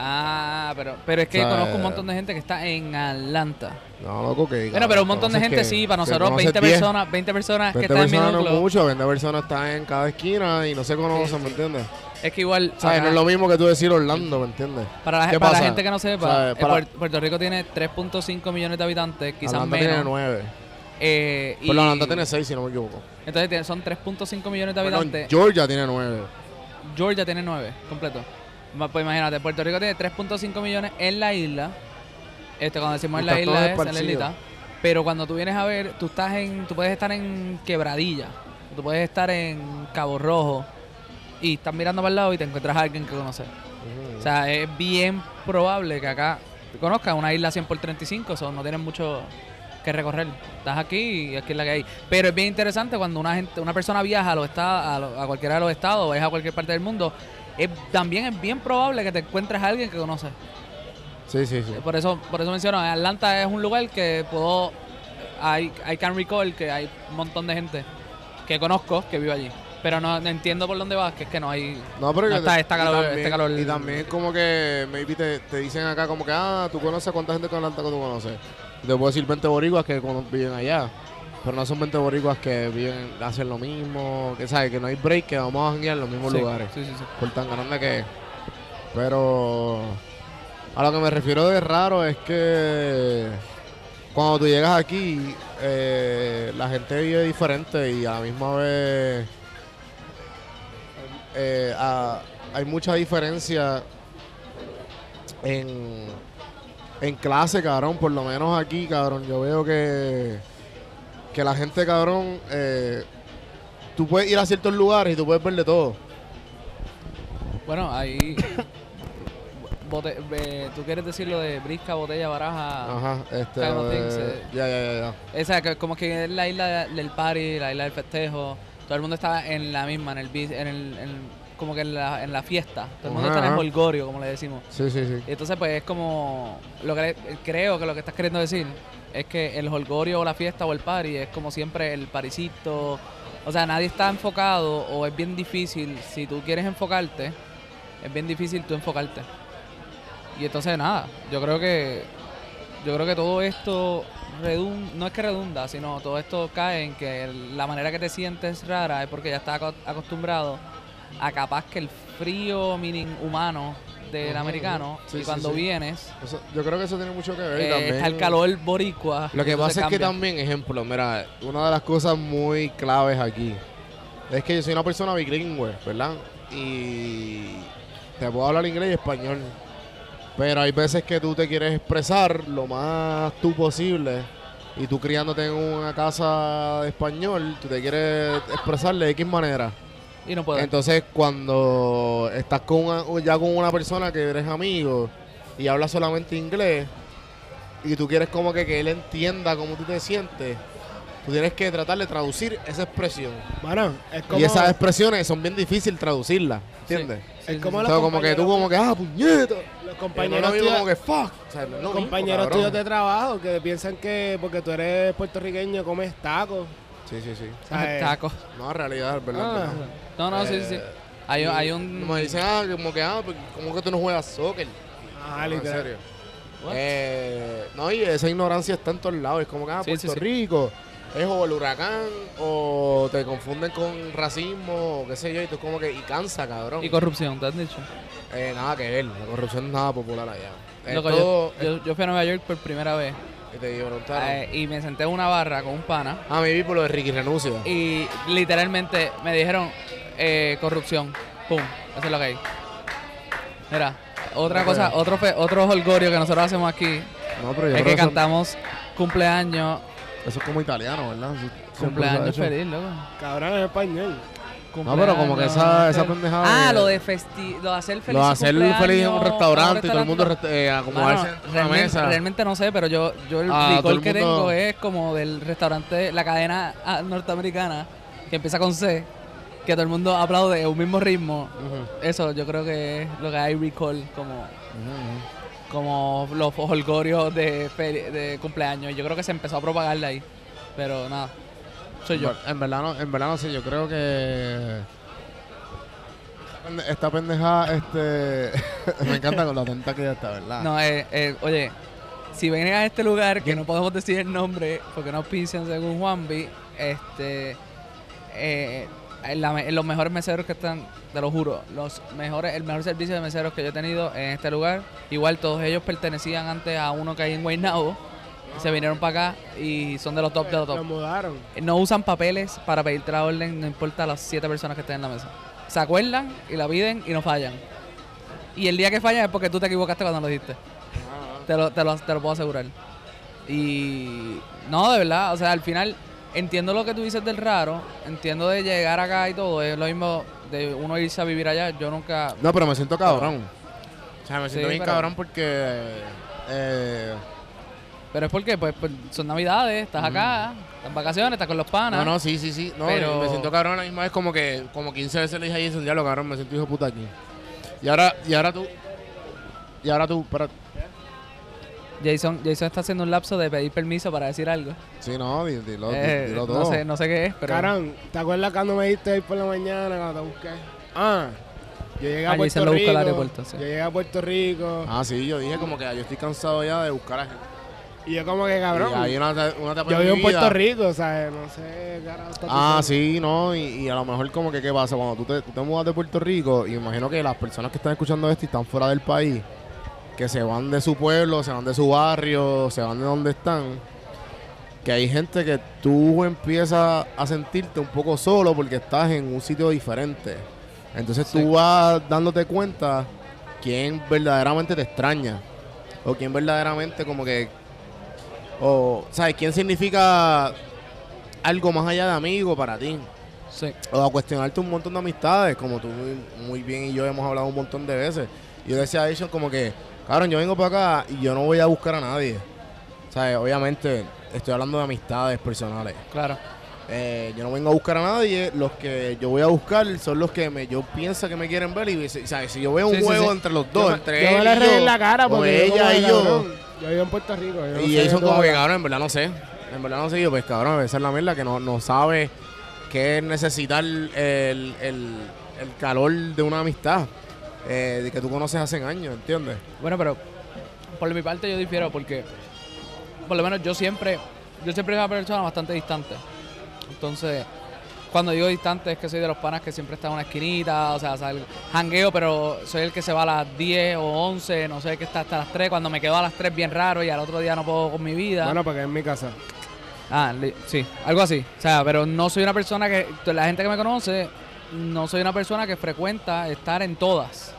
Ah, pero, pero es que O sea, conozco un montón de gente que está en Atlanta. No, loco, que. Bueno, pero un montón de gente que- sí, para que nosotros conoces 20 10, personas, 20 personas que 20 están en mi personas no mucho, 20 personas están en cada esquina y no se conocen, ¿me entiendes? Es que igual, O acá- no es lo mismo que tú decir Orlando, ¿me entiendes? para, la, ¿Qué para la gente que no sepa, eh, para- Puer- Puerto Rico tiene 3.5 millones de habitantes, quizás Atlanta tiene menos. 9. eh, y- Pero Atlanta tiene 6, si no me equivoco. Entonces tiene- son 3.5 millones de habitantes. Georgia tiene 9. Georgia tiene 9, completo. Pues imagínate, Puerto Rico tiene 3.5 millones en la isla. Este, cuando decimos en la isla es en la islita. Pero cuando tú vienes a ver, tú estás en, tú puedes estar en Quebradilla, tú puedes estar en Cabo Rojo y estás mirando para el lado y te encuentras a alguien que conoces. O sea, es bien probable que acá te conozcas una isla 100 por 35, o no tienes mucho que recorrer. Estás aquí y aquí es la que hay. Pero es bien interesante cuando una gente, una persona viaja a los estados, a, lo- a cualquiera de los estados o es a cualquier parte del mundo, es, también es bien probable que te encuentres a alguien que conoces. Sí, sí, sí. Por eso, por eso menciono, Atlanta es un lugar que puedo, I, I can recall que hay un montón de gente que conozco que vive allí. Pero no, no entiendo por dónde vas, que es que no hay... No, pero No está- te- está calor- también- este calor- Y también como que maybe te, te dicen acá como que, ah, tú conoces cuánta gente con Atlanta que tú conoces. Te puedo decir 20 boricuas que viven allá. Pero no son 20 boricuas que viven, hacen lo mismo. Que sabes, que no hay break, que vamos a janguear en los mismos Sí, lugares. Sí, sí, sí. Por tan grande que es. Pero a lo que me refiero de raro es que cuando tú llegas aquí, eh, la gente vive diferente y a la misma vez eh, a- hay mucha diferencia en, en clase, cabrón. Por lo menos aquí, cabrón, yo veo que, que la gente, cabrón, eh, tú puedes ir a ciertos lugares y tú puedes ver de todo. Bueno, ahí... bote- eh, ¿Tú quieres decir lo de brisca, botella, baraja? Ajá, este. kind of things, eh. ya, ya, ya. Esa, que como que es la isla del party, la isla del festejo. Todo el mundo está en la misma, en el, en el en- como que en la, en la fiesta. Todo el mundo Ajá, está en el ajá. holgorio, como le decimos. Sí, sí, sí. Y entonces, pues es como. Lo que le- creo que lo que estás queriendo decir es que el holgorio o la fiesta o el party es como siempre el parisito. O sea, nadie está enfocado o es bien difícil. Si tú quieres enfocarte, es bien difícil tú enfocarte. Y entonces, nada, yo creo que yo creo que todo esto no es que redunda, sino todo esto cae en que la manera que te sientes rara es porque ya estás aco- acostumbrado a capaz que el frío meaning humano del americano. Sí, y sí, cuando sí. vienes Eso- yo creo que eso tiene mucho que ver. eh, también- está el calor boricua. Lo que pasa es que también, ejemplo, mira, una de las cosas muy claves aquí es que yo soy una persona bilingüe, ¿verdad? Y te puedo hablar inglés y español. Pero hay veces que tú te quieres expresar lo más tú posible y tú criándote en una casa de español, tú te quieres expresar de X manera. Y no puedes. Entonces, cuando estás con una- ya con una persona que eres amigo y habla solamente inglés y tú quieres como que, que él entienda cómo tú te sientes, tú tienes que tratar de traducir esa expresión. Bueno, es como, Y esas expresiones son bien difíciles traducirlas, ¿entiendes? Sí, es como sí. los Entonces, como que tú como que, ah, puñeta. los Compañeros como que, fuck. O sea, no es lo mismo, compañeros tuyos de trabajo que piensan que porque tú eres puertorriqueño comes tacos. Sí, sí, sí. ¿sabes? Tacos. No, en realidad, verdad. Ah. verdad. No, no, sí, sí, sí. Eh, Hay, un... Me dicen, ah, como que, ah, pues, como que tú no juegas soccer. Ah, No, en literal. serio. What? Eh, no, y esa ignorancia está en todos lados. Es como que, ah, Sí, Puerto sí, sí. Rico es o el huracán o te confunden con racismo o qué sé yo. Y tú como que, y cansa, cabrón. Y corrupción, ¿te has dicho? Eh, nada que ver. La corrupción es nada popular allá. Loco, todo- yo, yo, yo fui a Nueva York por primera vez y te preguntaron. eh, y me senté en una barra con un pana ah, me vi por lo de Ricky Renuncia. y literalmente me dijeron eh, corrupción. Pum, eso es lo que hay. Mira, otra cosa, otro, fe- otro holgorio que nosotros hacemos aquí no, pero yo es que eso- cantamos cumpleaños, Eso es como italiano, ¿verdad? Cumpleaños feliz, loco. Cabrón, en español. No, pero como que esa, esa pendejada. Ah, de- lo de festi lo de hacer feliz Lo de hacer feliz en un restaurante y todo el mundo eh, acomodarse Mano, en una mesa. realmente no sé, pero yo, yo el Ah, recall el que mundo- tengo es como del restaurante, la cadena ah, norteamericana, que empieza con C, que todo el mundo aplaude a un mismo ritmo. Eso yo creo que es lo que hay recall como, como los holgorios de, de cumpleaños. Yo creo que se empezó a propagar de ahí. Pero nada, yo. En verdad no, en verdad no sé, yo creo que esta pende- esta pendejada, este, me encanta con la atenta que ya está, ¿verdad? No, eh, eh, oye, si vienen a este lugar, que no podemos decir el nombre, porque no auspician según Juanvi, este, eh, en la los mejores meseros que están, te lo juro, los mejores, el mejor servicio de meseros que yo he tenido en este lugar. Igual todos ellos pertenecían antes a uno que hay en Guaynabo, se vinieron para acá y son de los top de los Lo top. mudaron. No usan papeles para pedirte la orden, no importa las siete personas que estén en la mesa. Se acuerdan y la piden y no fallan. Y el día que fallan es porque tú te equivocaste cuando lo dijiste. Te lo, te, lo, te lo puedo asegurar. Y no, de verdad, o sea, al final entiendo lo que tú dices del raro, entiendo de llegar acá y todo, es lo mismo de uno irse a vivir allá. Yo nunca... No, pero me siento cabrón. O sea, me siento Sí, bien pero- cabrón porque... Eh, Pero es porque pues, pues, son navidades, estás acá, estás en vacaciones, estás con los panas. no, no, sí, sí, sí. No, Pero- me siento cabrón la misma vez como que como 15 veces le dije a Jason, diablo, cabrón, me siento hijo de puta aquí. Y ahora, y ahora tú... Y ahora tú, espérate. Jason, Jason está haciendo un lapso de pedir permiso para decir algo. Sí, no, di- dilo, di- Eh, dilo todo. no, sé, no sé qué es, pero... Carón, ¿te acuerdas cuando me diste ahí por la mañana cuando te busqué? Ah, yo llegué a Ah, Puerto Jason lo buscó Rico. al aeropuerto, sí. Yo llegué a Puerto Rico. Ah, sí, yo dije como que yo estoy cansado ya de buscar a gente. Y yo como que, cabrón, Y hay una, una etapa yo vivo en Puerto Rico, ¿sabes? No sé, carajo. Ah, sí, no, y, y a lo mejor como que qué pasa cuando tú te, tú te mudas de Puerto Rico y me imagino que las personas que están escuchando esto y están fuera del país, que se van de su pueblo, se van de su barrio, se van de donde están, que hay gente que tú empiezas a sentirte un poco solo porque estás en un sitio diferente. Entonces Sí. tú vas dándote cuenta quién verdaderamente te extraña o quién verdaderamente como que o sabes quién significa algo más allá de amigo para ti Sí. o a cuestionarte un montón de amistades, como tú muy, bien y yo hemos hablado un montón de veces. Yo decía a ellos como que, cabrón, yo vengo para acá y yo no voy a buscar a nadie. ¿Sabes? Obviamente estoy hablando de amistades personales. Claro. Eh, yo no vengo a buscar a nadie, los que yo voy a buscar son los que me, yo pienso que me quieren ver y si- ¿sabes? si yo veo un Sí, juego sí. entre los dos, entre yo él le y reí en la cara o porque yo ella y yo, Yo vivo en Puerto Rico. yo no y sé ellos son como que, cabrón, en verdad no sé. En verdad no sé yo, pues cabrón, esa es la mierda que no, no sabe qué es necesitar el, el, el calor de una amistad eh, de que tú conoces hace años, ¿entiendes? Bueno, pero por mi parte yo difiero porque por lo menos yo siempre, yo siempre soy una persona bastante distante. Entonces, cuando digo distante es que soy de los panas que siempre está en una esquinita, o sea, sal- jangueo, pero soy el que se va a las 10 o 11, no sé, que está hasta las 3, cuando me quedo a las 3 bien raro y al otro día no puedo con mi vida. Bueno, porque es mi casa. Ah, sí, algo así. O sea, pero no soy una persona que, la gente que me conoce, no soy una persona que frecuenta estar en todas,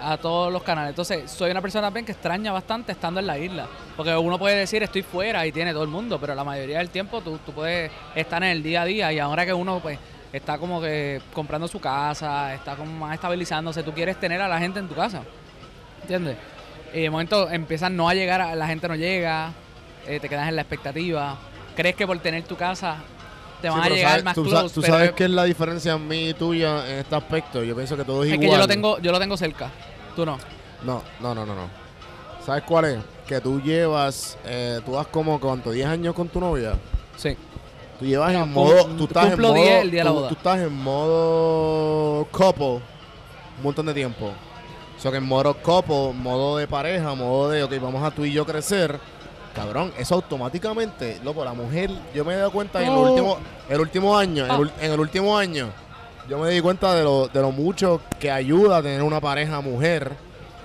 a todos los canales. Entonces, soy una persona también que extraña bastante estando en la isla. Porque uno puede decir estoy fuera y tiene todo el mundo, pero la mayoría del tiempo tú, puedes estar en el día a día y ahora que uno pues está como que comprando su casa, está como más estabilizándose, tú quieres tener a la gente en tu casa. ¿Entiendes? Y de momento empiezan no a llegar, la gente no llega, eh, te quedas en la expectativa. Crees que por tener tu casa te van Sí, a llegar sabes- más tú, close, tú sabes es- qué es la diferencia en mí y tuya en este aspecto. Yo pienso que todo es, es igual. que yo lo tengo, yo lo tengo cerca. Tú no. No, no, no, no, no. ¿Sabes cuál es? Que tú llevas, eh, tú vas como cuánto, 10 años con tu novia. Sí. Tú llevas en modo, tú estás en modo, 10 el día de la tú- boda. tú estás en modo couple un montón de tiempo. O sea que en modo couple, modo de pareja, modo de, ok, vamos a tú y yo crecer. Cabrón, eso automáticamente, loco, la mujer, yo me he dado cuenta en el último, el último año, en el, Ah. en el último año, yo me di cuenta de lo, de lo mucho que ayuda a tener una pareja mujer.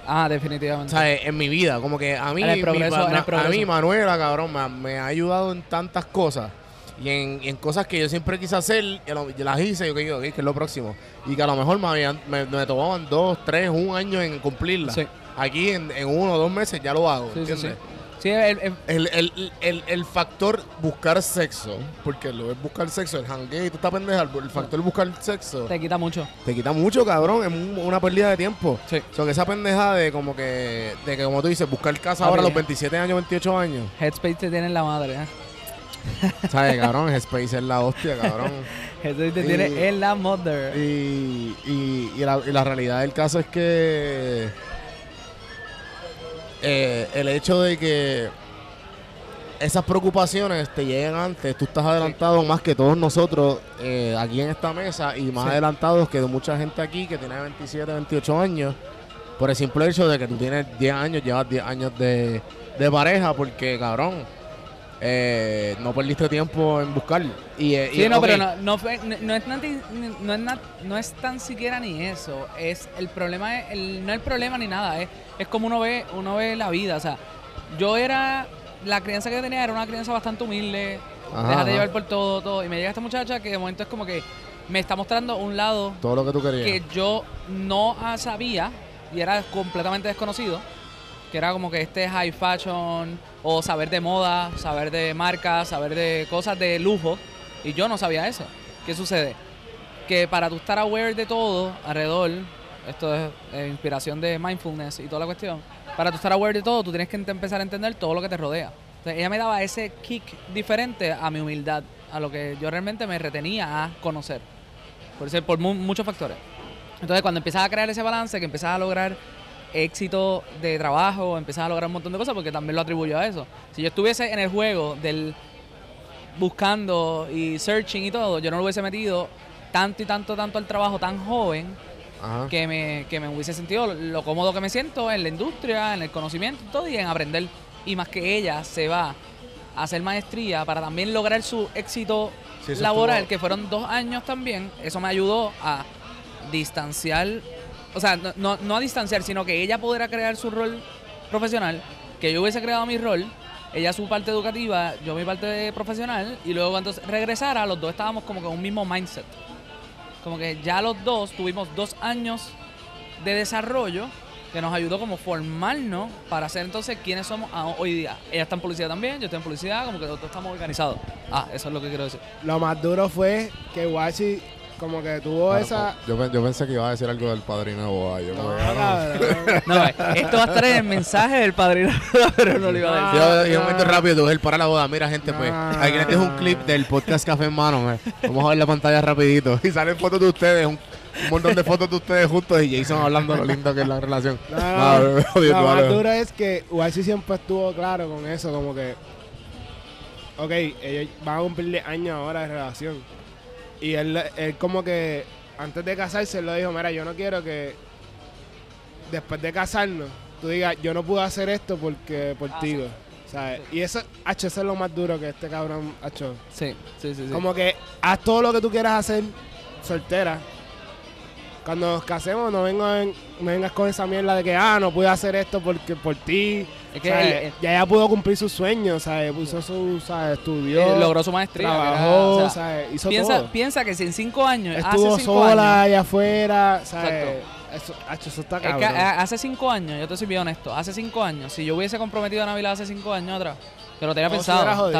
Ah, definitivamente. O sea, en mi vida, como que a mí, En el mi progreso, pa- en el a mí Manuela, cabrón, me, me ha ayudado en tantas cosas. Y en, en cosas que yo siempre quise hacer, y lo- y las hice, yo que, ok, que es lo próximo. Y que a lo mejor me, habían- me, me tomaban dos, tres, un año en cumplirlas. Sí. Aquí en, en uno o dos meses ya lo hago, Sí, sí, sí. Sí, el- el- El, el, factor buscar sexo, porque lo es buscar sexo, el hangueo y toda esta pendeja, el, factor buscar sexo, te quita mucho. te quita mucho, cabrón, es un- una pérdida de tiempo. Sí. O sea, que esa pendeja de como que, de que como tú dices, buscar casa ahora a los eh. 27 años, 28 años. Headspace te tiene en la madre, ¿eh? ¿Sabes, cabrón? Space es la hostia, cabrón. Headspace te tiene en la mother. Y, y, y la, y la realidad del caso es que eh, el hecho de que esas preocupaciones te lleguen antes, tú estás adelantado más que todos nosotros eh, aquí en esta mesa y más Sí. adelantados que mucha gente aquí que tiene 27, 28 años, por el simple hecho de que tú tienes 10 años, llevas 10 años de, de pareja, porque cabrón, eh, no perdiste tiempo en buscar. Y, eh, Sí, y, no, pero no, no, fue- no- no es nati- no, es no es tan siquiera ni eso. Es el problema, es el, no el problema ni nada. Es, es como uno ve, uno ve la vida. O sea, yo era, la crianza que tenía era una crianza bastante humilde. Ajá, déjate ajá. llevar por todo, todo. Y me llega esta muchacha que de momento es como que me está mostrando un lado Todo lo que tú querías. que yo no sabía y era completamente desconocido, que era como que este high fashion o saber de moda, saber de marcas, saber de cosas de lujo y yo no sabía eso. ¿Qué sucede? Que para tú estar aware de todo alrededor, esto es eh, inspiración de mindfulness y toda la cuestión, para tú estar aware de todo, tú tienes que empezar a entender todo lo que te rodea. Entonces, ella me daba ese kick diferente a mi humildad, a lo que yo realmente me retenía a conocer. Por, ser, por mu- muchos factores. Entonces, cuando empiezas a crear ese balance, que empiezas a lograr éxito de trabajo, empiezas a lograr un montón de cosas, porque también lo atribuyo a eso. Si yo estuviese en el juego del buscando y searching y todo, yo no lo hubiese metido tanto y tanto, tanto al trabajo tan joven Ajá. que me, que me hubiese sentido lo cómodo que me siento en la industria, en el conocimiento y todo, y en aprender. Y más que ella se va a hacer maestría para también lograr su éxito Sí, laboral, estuvo- que fueron dos años también, eso me ayudó a distanciar, o sea, no, no, no a distanciar, sino que ella pudiera crear su rol profesional, que yo hubiese creado mi rol, ella su parte educativa, yo mi parte profesional, y luego cuando regresara, los dos estábamos como en un mismo mindset. Como que ya los dos tuvimos dos años de desarrollo que nos ayudó como formarnos para ser entonces quienes somos hoy día. Ella está en publicidad también, yo estoy en publicidad, como que los dos estamos organizados. Ah, eso es lo que quiero decir. Lo más duro fue que Washi como que tuvo Bueno, esa... Yo, pe- yo pensé que iba a decir algo del padrino de boda. Yo, No, ah, no. eh, esto va a estar en el mensaje del padrino, pero no lo iba a decir. Yo, yo un momento rápido, tuve el para la boda. Mira, gente, pues, No. aquí les dejo un clip del podcast Café en Mano. me. Vamos a ver la pantalla rapidito. Y salen fotos de ustedes, un, un montón de fotos de ustedes juntos y Jason hablando lo lindo que es la relación. No, Ah, tú, más dale. duro es que Washi siempre estuvo claro con eso, como que... Ok, ellos van a cumplir 10 años ahora de relación. Y él, él como que antes de casarse, él lo dijo, mira, yo no quiero que después de casarnos, tú digas, yo no pude hacer esto porque por Ah, ti. sí. ¿sabes? Y eso, hacho, eso es lo más duro que este cabrón ha hecho. Sí, sí, sí. sí. Como que haz todo lo que tú quieras hacer soltera. Cuando nos casemos, no, vengan, no vengas con esa mierda de que, ah, no pude hacer esto porque por ti. Es él- él- ya ella pudo cumplir sus sueños, ¿sabes? Puso su, ¿sabes? Estudió, logró su maestría. que era- trabajó, o sea, ¿sabes? Hizo piensa, todo. piensa que si en cinco años, Estuvo hace cinco sola años, allá afuera, ¿sabes? Eso, eso está es que cabrón. hace cinco años, yo te soy bien honesto, hace cinco años, si yo hubiese comprometido a Navidad hace cinco años atrás, que lo tenía pensado.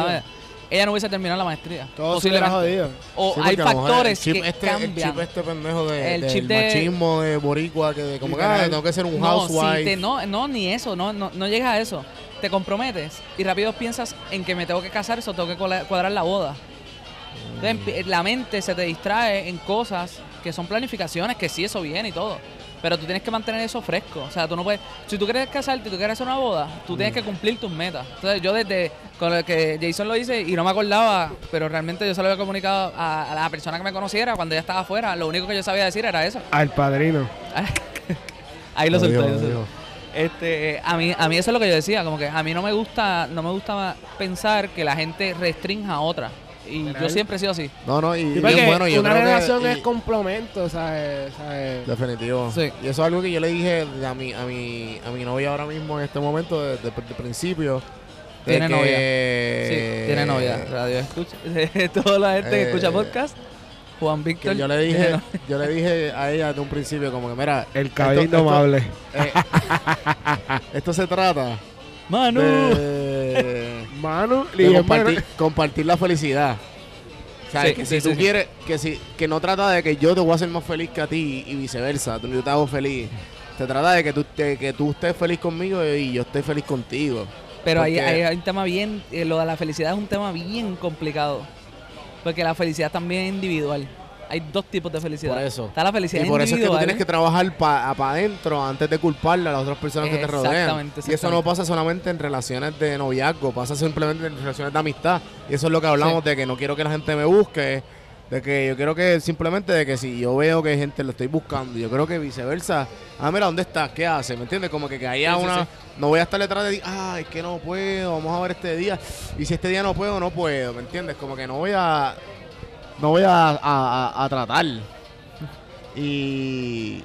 Ella no hubiese terminado la maestría. todo se jodido. O Sí, hay factores el chip que este, cambian. El chip este pendejo de, El del chip de- machismo de boricua, que de como que ah, tengo que ser un no, housewife. si te- no, no, ni eso, no, no, no llega a eso. Te comprometes y rápido piensas en que me tengo que casar, eso tengo que cuadra- cuadrar la boda. Entonces, empi- la mente se te distrae en cosas que son planificaciones, que sí, eso viene y todo. Pero tú tienes que mantener eso fresco. O sea, tú no puedes. Si tú quieres casarte y tú quieres hacer una boda, tú tienes que cumplir tus metas. Entonces, yo desde con lo que Jason lo hice y no me acordaba, pero realmente yo se lo había comunicado a, a la persona que me conociera cuando ella estaba afuera. Lo único que yo sabía decir era eso. Al padrino. Ahí lo Lo solté. lo. Este, a mí, a mí eso es lo que yo decía, como que a mí no me gusta, no me gusta pensar que la gente restrinja a otra. Y yo siempre he sido así. No, no, y, Sí, bien bueno, yo una creo que- relación y- es complemento, ¿sabes? ¿sabes? Definitivo. Sí. Y eso es algo que yo le dije a mi, a mi, a mi novia ahora mismo en este momento, desde el principio. de Tiene que- novia. Sí, tiene novia. Radio escucha. Toda la gente que Eh, escucha podcast, Juan Víctor. Que yo le dije, yo le dije a ella desde un principio como que mira, El cabello indomable. eh, esto se trata Manu. de, Manu, de y compartir, compartir la felicidad. O sea, Sí, que sí, si sí, tú sí. quieres, que si, que no trata de que yo te voy a hacer más feliz que a ti y viceversa, tú yo te hago feliz. Se trata de que tú, de que tú estés feliz conmigo y yo esté feliz contigo. Pero hay, hay un tema bien, eh, lo de la felicidad es un tema bien complicado. Porque la felicidad también es individual. Hay dos tipos de felicidad. Por eso. Está la felicidad Y por eso es que tú tienes que trabajar para adentro antes de culparle a las otras personas que te rodean. Exactamente, Y eso no pasa solamente en relaciones de noviazgo, pasa simplemente en relaciones de amistad. Y eso es lo que hablamos Sí. de que no quiero que la gente me busque, de que yo quiero que simplemente de que si yo veo que gente lo estoy buscando, yo creo que viceversa. Ah, mira, ¿dónde estás? ¿Qué hace? ¿Me entiendes? Como que, que haya Sí, una... sí. No voy a estar detrás de ti, ah, es que no puedo, vamos a ver este día. Y si este día no puedo, no puedo, ¿me entiendes? Como que no voy a... No voy a, a- tratar. Y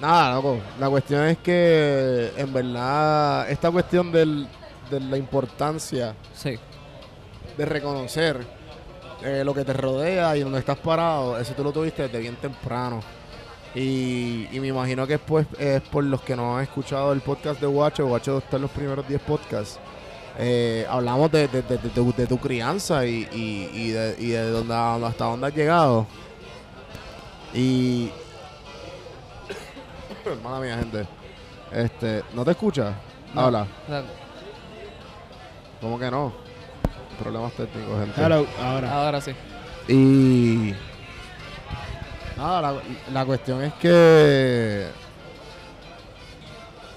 nada, loco. La cuestión es que en verdad esta cuestión del- de la importancia Sí. de reconocer eh, lo que te rodea y donde estás parado, eso tú lo tuviste desde bien temprano. Y, y me imagino que es, pues, es por los que no han escuchado el podcast de Guacho. Guacho está en los primeros 10 podcasts. Eh, hablamos de, de- de- de tu, de tu crianza y, y- y de, y de dónde, hasta dónde has llegado. Y. Hermana mía, gente. Este, ¿No te escuchas? No. Habla. O sea, ¿Cómo que no? Problemas técnicos, gente. Hello, ahora. ahora sí. Y. Nada, la, la cuestión es que.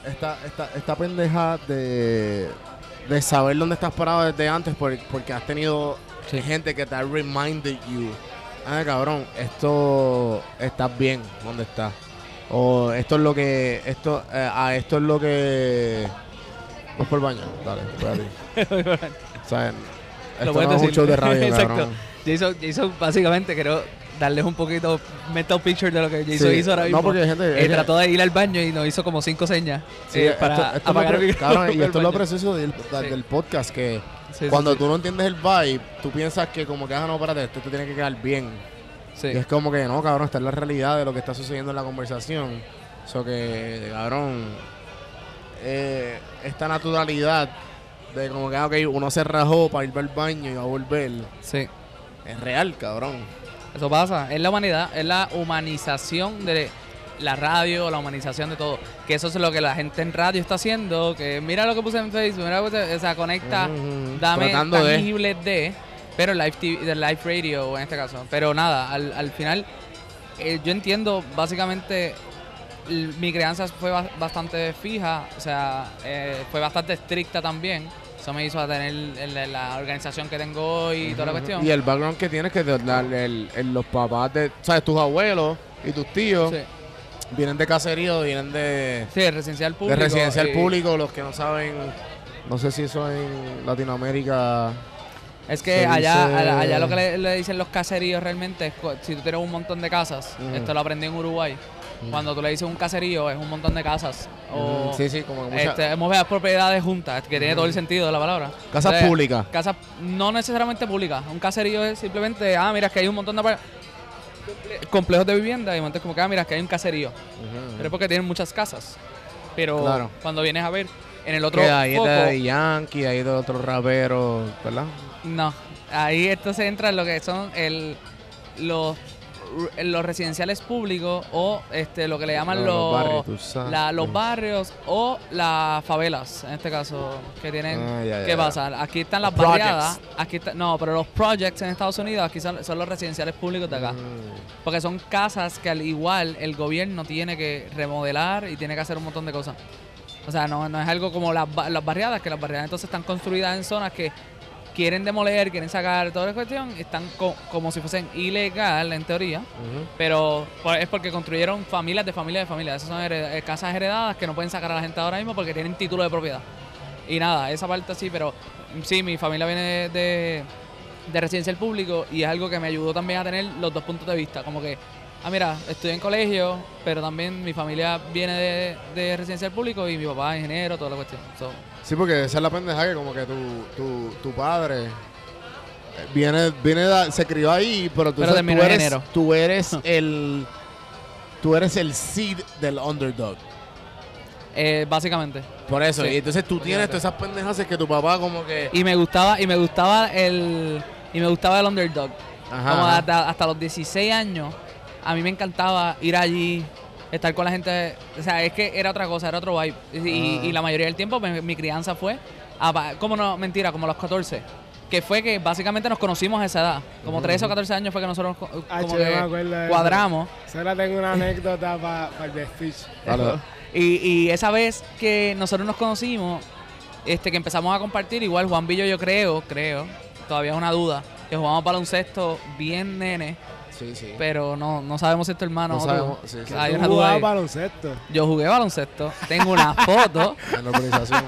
Esta, esta, esta pendeja de. De saber dónde estás parado desde antes por- porque has tenido Sí. gente que te ha reminded you. Ah, cabrón, esto. Estás bien donde estás. O esto es lo que. Esto, eh, ah, esto es lo que. Vas por el baño. Dale, voy a ti. O sea, esto no es un show de radio, Exacto. cabrón. Jason, Jason básicamente quiero darles un poquito mental picture de lo que Jason Sí, hizo ahora mismo. No, porque gente. Eh, trató de ir al baño y nos hizo como cinco señas Sí, eh, esto- para esto, es lo apagar el cabrón, y esto es lo precioso del, podcast, que cuando tú no entiendes el vibe, tú piensas que como que, ah, no, espérate, esto te tiene que quedar bien. Sí. Y es como que, no, cabrón, esta es la realidad de lo que está sucediendo en la conversación. Eso que, cabrón, eh, esta naturalidad de como que, ah, ok, uno se rajó para ir al baño y va a volver, Sí. es real, cabrón. Eso pasa, es la humanidad, es la humanización de la radio, la humanización de todo. Que eso es lo que la gente en radio está haciendo, que mira lo que puse en Facebook, mira lo que puse, o sea, conecta, dame tratando de- tangibles de, pero live TV, de live radio en este caso. Pero nada, al, al final eh, yo entiendo básicamente mi crianza fue ba- bastante fija, o sea, eh, fue bastante estricta también. Eso me hizo a tener el- la organización que tengo hoy y toda la cuestión. Y el background que tienes que te- la- el- el- los papás de, sabes, tus abuelos y tus tíos Sí. vienen de caserío, vienen de, Sí, residencial público. de residencial eh, público, los que no saben No sé si eso en Latinoamérica. Es que allá, dice- allá, allá lo que le, le dicen los caseríos realmente es si tú tienes un montón de casas, esto lo aprendí en Uruguay. Cuando tú le dices un caserío es un montón de casas. O Sí, sí, como que mucha- este, muchas propiedades juntas, que tiene todo el sentido de la palabra. Casas públicas. Casas no necesariamente públicas. Un caserío es simplemente, ah, mira, es que hay un montón de complejos de vivienda y entonces como que, ah, mira, es que hay un caserío. Pero es porque tienen muchas casas. Pero Claro. cuando vienes a ver en el otro Que ahí foco, de Yankee, ahí de otros raperos, ¿verdad? No, ahí entonces entra en lo que son el, los, los residenciales públicos o este lo que le llaman Los- los, barrios, la- los o las favelas, en este caso, que tienen... Ah, ya, ¿Qué pasa? Aquí están las projects. barriadas, aquí está- no, pero los projects en Estados Unidos aquí son, son los residenciales públicos de acá. Mm. Porque son casas que al igual el gobierno tiene que remodelar y tiene que hacer un montón de cosas. O sea, no, no es algo como las, las barriadas, que las barriadas entonces están construidas en zonas que quieren demoler, quieren sacar toda la cuestión, están co- como si fuesen ilegal en teoría, Ujú. pero por- es porque construyeron familias de familias de familias. Esas son hered- eh, casas heredadas que no pueden sacar a la gente ahora mismo porque tienen título de propiedad. Y nada, esa parte sí, pero sí, mi familia viene de, de, de residencial público y es algo que me ayudó también a tener los dos puntos de vista. Como que, ah, mira, estudié en colegio, pero también mi familia viene de, de residencial público y mi papá es ingeniero, toda la cuestión. So, Sí, porque esa es la pendeja que como que tu, tu, tu padre eh, viene, viene da- se crió ahí, pero tú, Pero sabes, terminó tú en eres, enero. tú eres el tú eres el seed del underdog. eh, básicamente. Por eso, Sí. y entonces tú tienes todas esas pendejas que tu papá como que Y me gustaba, y me gustaba el. Y me gustaba el underdog. Ajá, Como ajá. hasta, hasta los 16 años, a mí me encantaba ir allí, estar con la gente. O sea, es que era otra cosa, era otro vibe. Y, Ah. y la mayoría del tiempo mi, mi crianza fue. a como no, mentira, como a los 14. Que fue que básicamente nos conocimos a esa edad. Como 13 o 14 años fue que nosotros Ah, como yo me que acuerdo cuadramos. Solo tengo una anécdota para el. Dale. Y, y esa vez que nosotros nos conocimos, este, que empezamos a compartir, igual Juan Villo yo creo, creo, todavía es una duda, que jugamos baloncesto bien nene, Sí, sí. pero no, no sabemos si es tu hermano No o tú. sabemos, sí, sí. Hay Tú una duda jugabas ahí. baloncesto. Yo jugué baloncesto, tengo una foto, En la organización.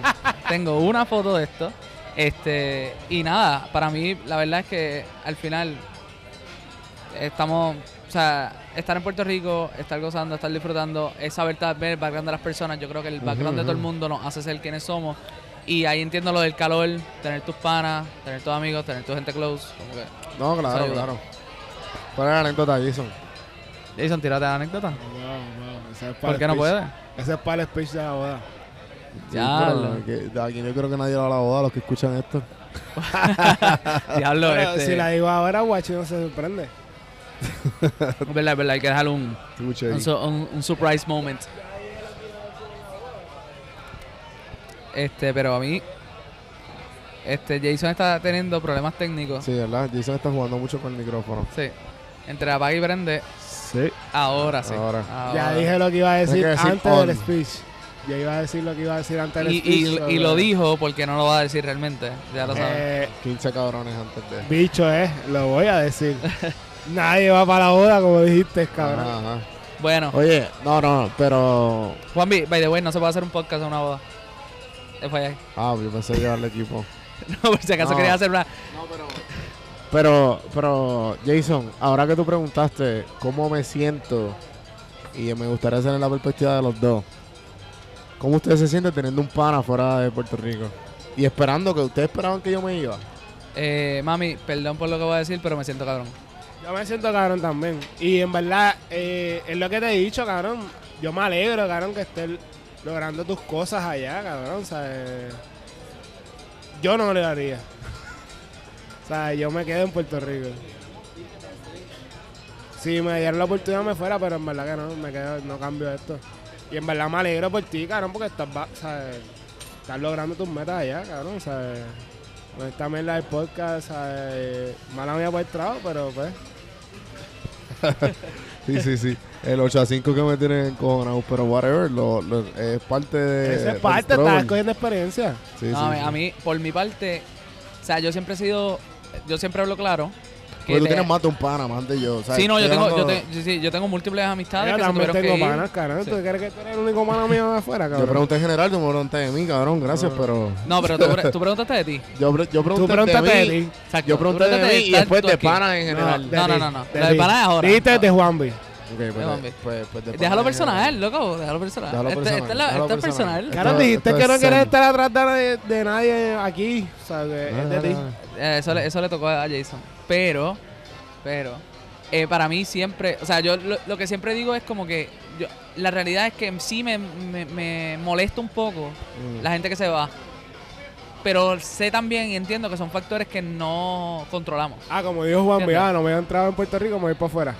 tengo una foto de esto. Este, y nada, para mí la verdad es que al final estamos, o sea, estar en Puerto Rico, estar gozando, estar disfrutando, es saber ver el background de las personas. Yo creo que el background de todo el mundo nos hace ser quienes somos. Y ahí entiendo lo del calor, tener tus panas, tener tus amigos, tener tu gente close. Como que, No, claro, claro. ¿Cuál es la anécdota, Jason? Jason, tírate la anécdota. No, no, ese es para ¿Por qué no puede? Ese es para el speech de la boda. Ya, Sí, de aquí yo creo que nadie le da la boda a los que escuchan esto. Diablo, este, si la digo ahora, Guachi no se sorprende. es verdad, es verdad, hay que un, un, su- un- un surprise moment. Este, pero a mí, este, Jason está teniendo problemas técnicos. Sí, ¿verdad? Jason está jugando mucho con el micrófono. Sí. Entre apaga y prende, Sí. ahora sí. Ahora. Ya dije lo que iba a decir, antes on. del speech. Ya iba a decir lo que iba a decir antes del Y, speech. y- lo dijo porque no lo va a decir realmente. Ya lo sabes. Eh, 15 cabrones antes de. bicho es, lo voy a decir. Nadie va para la boda, como dijiste, cabrón. Ajá, ajá. Bueno, Oye, no, no, pero. Juan B, by the way, no se puede hacer un podcast en una boda. Es ahí. Ah, yo pensé llevarle equipo. No, por si acaso No. quería hacer una. Pero, pero, Jason, ahora que tú preguntaste cómo me siento y me gustaría hacer en la perspectiva de los dos, ¿cómo ustedes se sienten teniendo un pana fuera de Puerto Rico? Y esperando que ustedes esperaban que yo me iba. Eh, mami, perdón por lo que voy a decir, pero me siento cabrón. Yo me siento cabrón también. Y en verdad, eh, es lo que te he dicho, cabrón. Yo me alegro, cabrón, que estés logrando tus cosas allá, cabrón. O sea, eh, yo no lo haría. O sea, yo me quedo en Puerto Rico. Si me dieran la oportunidad me fuera, pero en verdad que no, me quedo, no cambio esto. Y en verdad me alegro por ti, cabrón, porque estás, va- ¿sabes? estás logrando tus metas allá, cabrón. ¿sabes? Con esta mierda del podcast, ¿sabes? mala mía por el trabajo, pero pues... Sí, sí, sí. El 8 a 5 que me tienen encojonado, pero whatever, lo, lo- es parte de. Esa del es parte, estás cogiendo experiencia. Sí, No, sí, a, mí, sí. a mí, por mi parte, o sea, yo siempre he sido, yo siempre hablo claro que Porque tú te- tienes más de un pana, más de yo. sea, Sí, no, yo tengo, yo, te- sí, sí, yo tengo múltiples amistades Yo que se también tengo que panas, cabrón. Sí. ¿Tú crees que tú eres el único mano mío de afuera, Yo cabrón? pregunté en general, tú me preguntaste de mí, cabrón, gracias, pero... No, pero tú, pre- tú preguntaste de ti. Yo, pre- yo pregunté Tú pregúntate de de mí, ti. Exacto. yo pregunté de preguntaste mí y después de aquí. pana en general. de No, no, no, no. de La de ti. pana es ahora. Dijiste de Juanvi. Ok, pues, pues, pues de pana Déjalo personal, loco. Déjalo personal. Déjalo Este- personal, Esta es la- déjalo esta es personal. Claro, dijiste que no quieres zen. estar atrás de, de nadie aquí. O sea, que es de ti. Eh, eso, le, eso le tocó a Jason. Pero, pero, eh, para mí siempre, o sea, yo lo, lo que siempre digo es como que yo, la realidad es que sí me, me, me molesta un poco Mm. la gente que se va. Pero sé también y entiendo que son factores que no controlamos. Ah, como dijo Entiendo. ah, no me he entrado en Puerto Rico, me voy para afuera.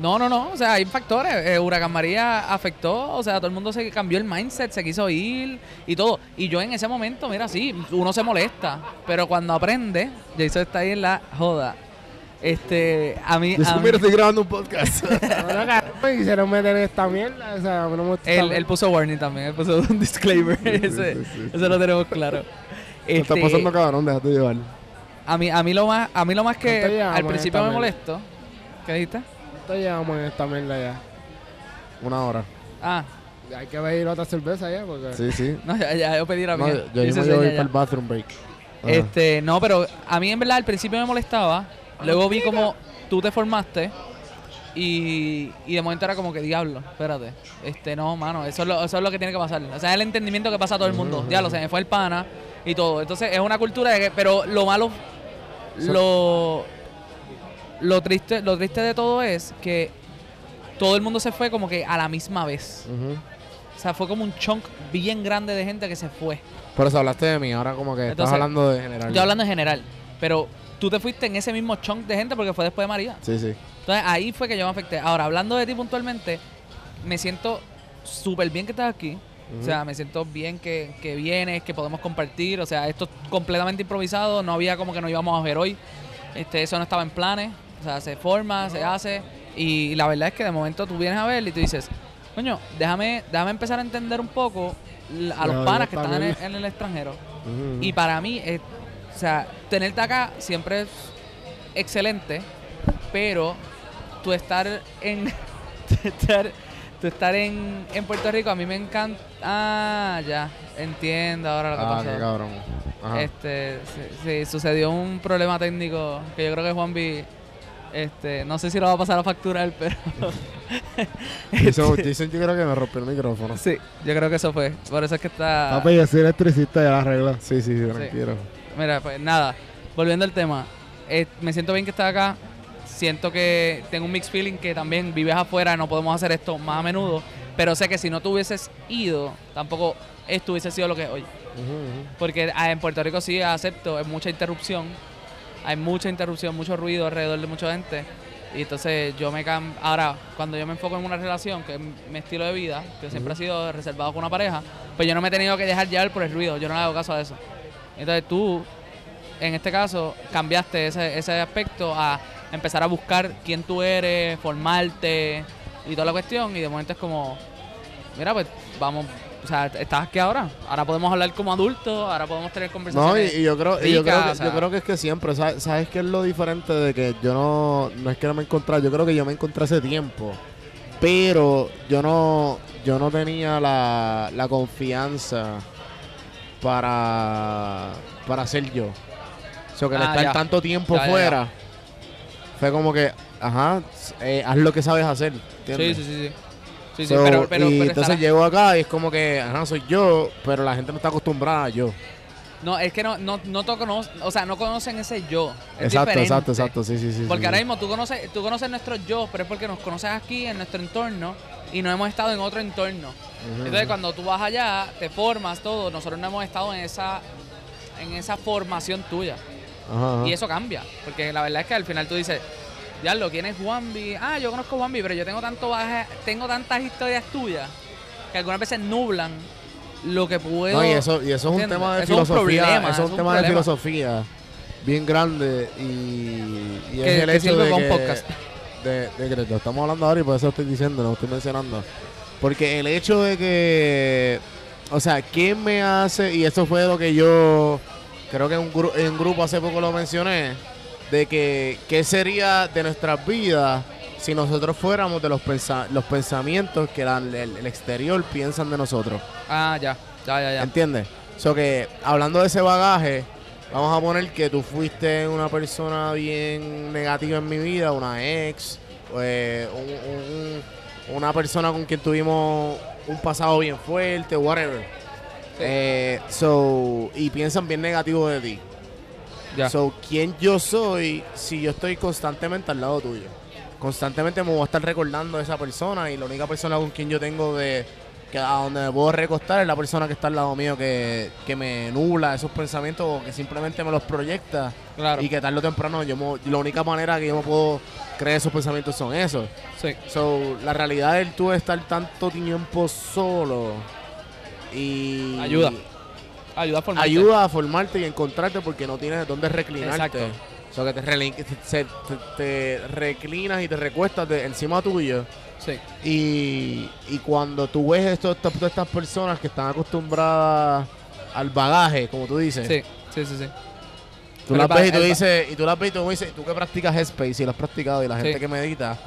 No, no, no. O sea, hay factores. Eh, Huracán María afectó. O sea, todo el mundo se cambió el mindset, se quiso ir y todo. Y yo en ese momento, mira, sí, uno se molesta. Pero cuando aprende, Jason está ahí en la joda. Este, a mí. Yo a mí- mira, estoy grabando un podcast. Me quisieron meter en esta mierda. O sea, a mí no me gusta. él, él puso warning también. Él puso un disclaimer. ese, sí, sí. Eso lo tenemos claro. ¿Qué está Este, pasando, cabrón? Déjate llevar. a mí, a mí lo más, a mí lo más que ¿Cuánto llevamos al principio me molesto. ¿Qué dijiste? ¿Cuánto llevamos en esta mierda ya? Una hora. Ah, Hay que pedir otra cerveza ya, porque... Sí, sí. no, ya, ya yo pedí la No, mía. yo, yo me seña voy ya. para el bathroom break. Ajá. Este, no, pero a mí en verdad al principio me molestaba. Luego vi como tú te formaste y, y de momento era como que diablo, espérate. Este, no, mano, eso es lo, eso es lo que tiene que pasar. O sea, es el entendimiento que pasa a todo el mundo. Diablo, se me fue el pana y todo. Entonces es una cultura de que, pero lo malo, lo, lo triste, lo triste de todo es que todo el mundo se fue como que a la misma vez. O sea, fue como un chunk bien grande de gente que se fue. Por eso hablaste de mí, ahora como que estás hablando de general. Yo hablando en general. Pero tú te fuiste en ese mismo chunk de gente porque fue después de María. Sí, sí. Entonces ahí fue que yo me afecté. Ahora, hablando de ti puntualmente, me siento súper bien que estás aquí. O sea, me siento bien que, que vienes, que podemos compartir. O sea, esto es completamente improvisado. No había como que nos íbamos a ver hoy. Este, eso no estaba en planes. O sea, se forma, se hace. Y la verdad es que de momento tú vienes a ver y tú dices, coño, déjame, déjame empezar a entender un poco a los No, panas que están en el, en el extranjero. Y para mí, o sea, tenerte acá siempre es excelente, pero tú estar en. tú estar, tú estar en, en Puerto Rico, a mí me encanta. Ah, ya, entiendo ahora lo que Ah, pasó. qué cabrón. Ajá. Este, sí, sí, sucedió un problema técnico que yo creo que Juanvi. Este, no sé si lo va a pasar a facturar, pero. Jason, Jason yo creo que me rompió el micrófono. sí, yo creo que eso fue. Por eso es que está. Papi, yo soy electricista, ya la arreglo. Sí, sí, sí, tranquilo. Mira, pues nada, volviendo al tema, eh, me siento bien que estás acá. Siento que tengo un mixed feeling que también vives afuera, no podemos hacer esto más a menudo. Pero sé que si no te hubieses ido, tampoco esto hubiese sido lo que es hoy. Porque ah, en Puerto Rico sí acepto, hay mucha interrupción. Hay mucha interrupción, mucho ruido alrededor de mucha gente. Y entonces yo me cambio. Ahora, cuando yo me enfoco en una relación, que es mi estilo de vida, que siempre ha sido reservado con una pareja, pues yo no me he tenido que dejar llevar por el ruido. Yo no le hago caso a eso. Entonces tú, en este caso, cambiaste ese, ese aspecto a empezar a buscar quién tú eres, formarte y toda la cuestión. Y de momento es como, mira, pues vamos. O sea, estás aquí ahora. Ahora podemos hablar como adultos, ahora podemos tener No, y, conversaciones. y yo creo, y yo, creo que, o sea. yo creo que es que siempre, ¿sabes, ¿sabes qué es lo diferente de que yo no, no es que no me encontré, yo creo que yo me encontré hace tiempo, pero yo no, yo no tenía la, la confianza para, para ser yo. O sea, que el Ah, estar ya. tanto tiempo Ya, ya, fuera, fue como que, ajá, eh, haz lo que sabes hacer, sí, sí. sí. Sí, sí, So, pero, pero, y pero entonces llego acá y es como que, ajá, soy yo, pero la gente no está acostumbrada a yo. No, es que no, no, no te cono- o sea, no conocen ese yo. Es exacto, diferente. exacto, exacto, sí, sí, sí. Porque sí, ahora sí. mismo tú conoces, tú conoces nuestro yo, pero es porque nos conoces aquí en nuestro entorno y no hemos estado en otro entorno. Entonces cuando tú vas allá, te formas todo, nosotros no hemos estado en esa, en esa formación tuya. Y eso cambia, porque la verdad es que al final tú dices, diablo, ¿quién es Juanvi? Ah, yo conozco a Juanvi, pero yo tengo tanto baja, tengo tantas historias tuyas que algunas veces nublan lo que puedo. No, y eso, y eso es un ¿entiendes? tema de Eso es un filosofía. problema, eso eso es un tema de filosofía bien grande y, y Que- es el hecho de que, podcast. de, de que lo estamos hablando ahora y por eso estoy diciendo, no estoy mencionando. Porque el hecho de que, o sea, ¿quién me hace? Y eso fue lo que yo, creo que en un, gru- en un grupo hace poco lo mencioné, de que qué sería de nuestras vidas si nosotros fuéramos de los, pensa- los pensamientos que la- el, el exterior piensan de nosotros. Ah, ya, ya, ya, ya. ¿Entiendes? So que hablando de ese bagaje, vamos a poner que tú fuiste una persona bien negativa en mi vida, una ex, eh, un- un- una persona con quien tuvimos un pasado bien fuerte, whatever. Eh, so, y piensan bien negativo de ti. Ya. So, ¿quién yo soy si yo estoy constantemente al lado tuyo? Constantemente me voy a estar recordando de esa persona y la única persona con quien yo tengo de que a donde me puedo recostar es la persona que está al lado mío que, que me nubla esos pensamientos o que simplemente me los proyecta Claro. y que tarde o temprano yo me- la única manera que yo me puedo creer esos pensamientos son esos. Sí. So, la realidad del tú estar tanto tiempo solo y Ayuda. Ayuda a formarte. ayuda a formarte y encontrarte porque no tienes dónde reclinarte. Exacto. O sea, que te, se- te- te reclinas y te recuestas de- encima tuyo. Sí. Y, y cuando tú ves esto, esto- todas estas personas que están acostumbradas al bagaje, como tú dices, Sí, sí, sí, sí. tú El las ves y tú dices, y tú las ves y tú dices, tú que practicas Headspace y lo has practicado y la gente Sí. que medita,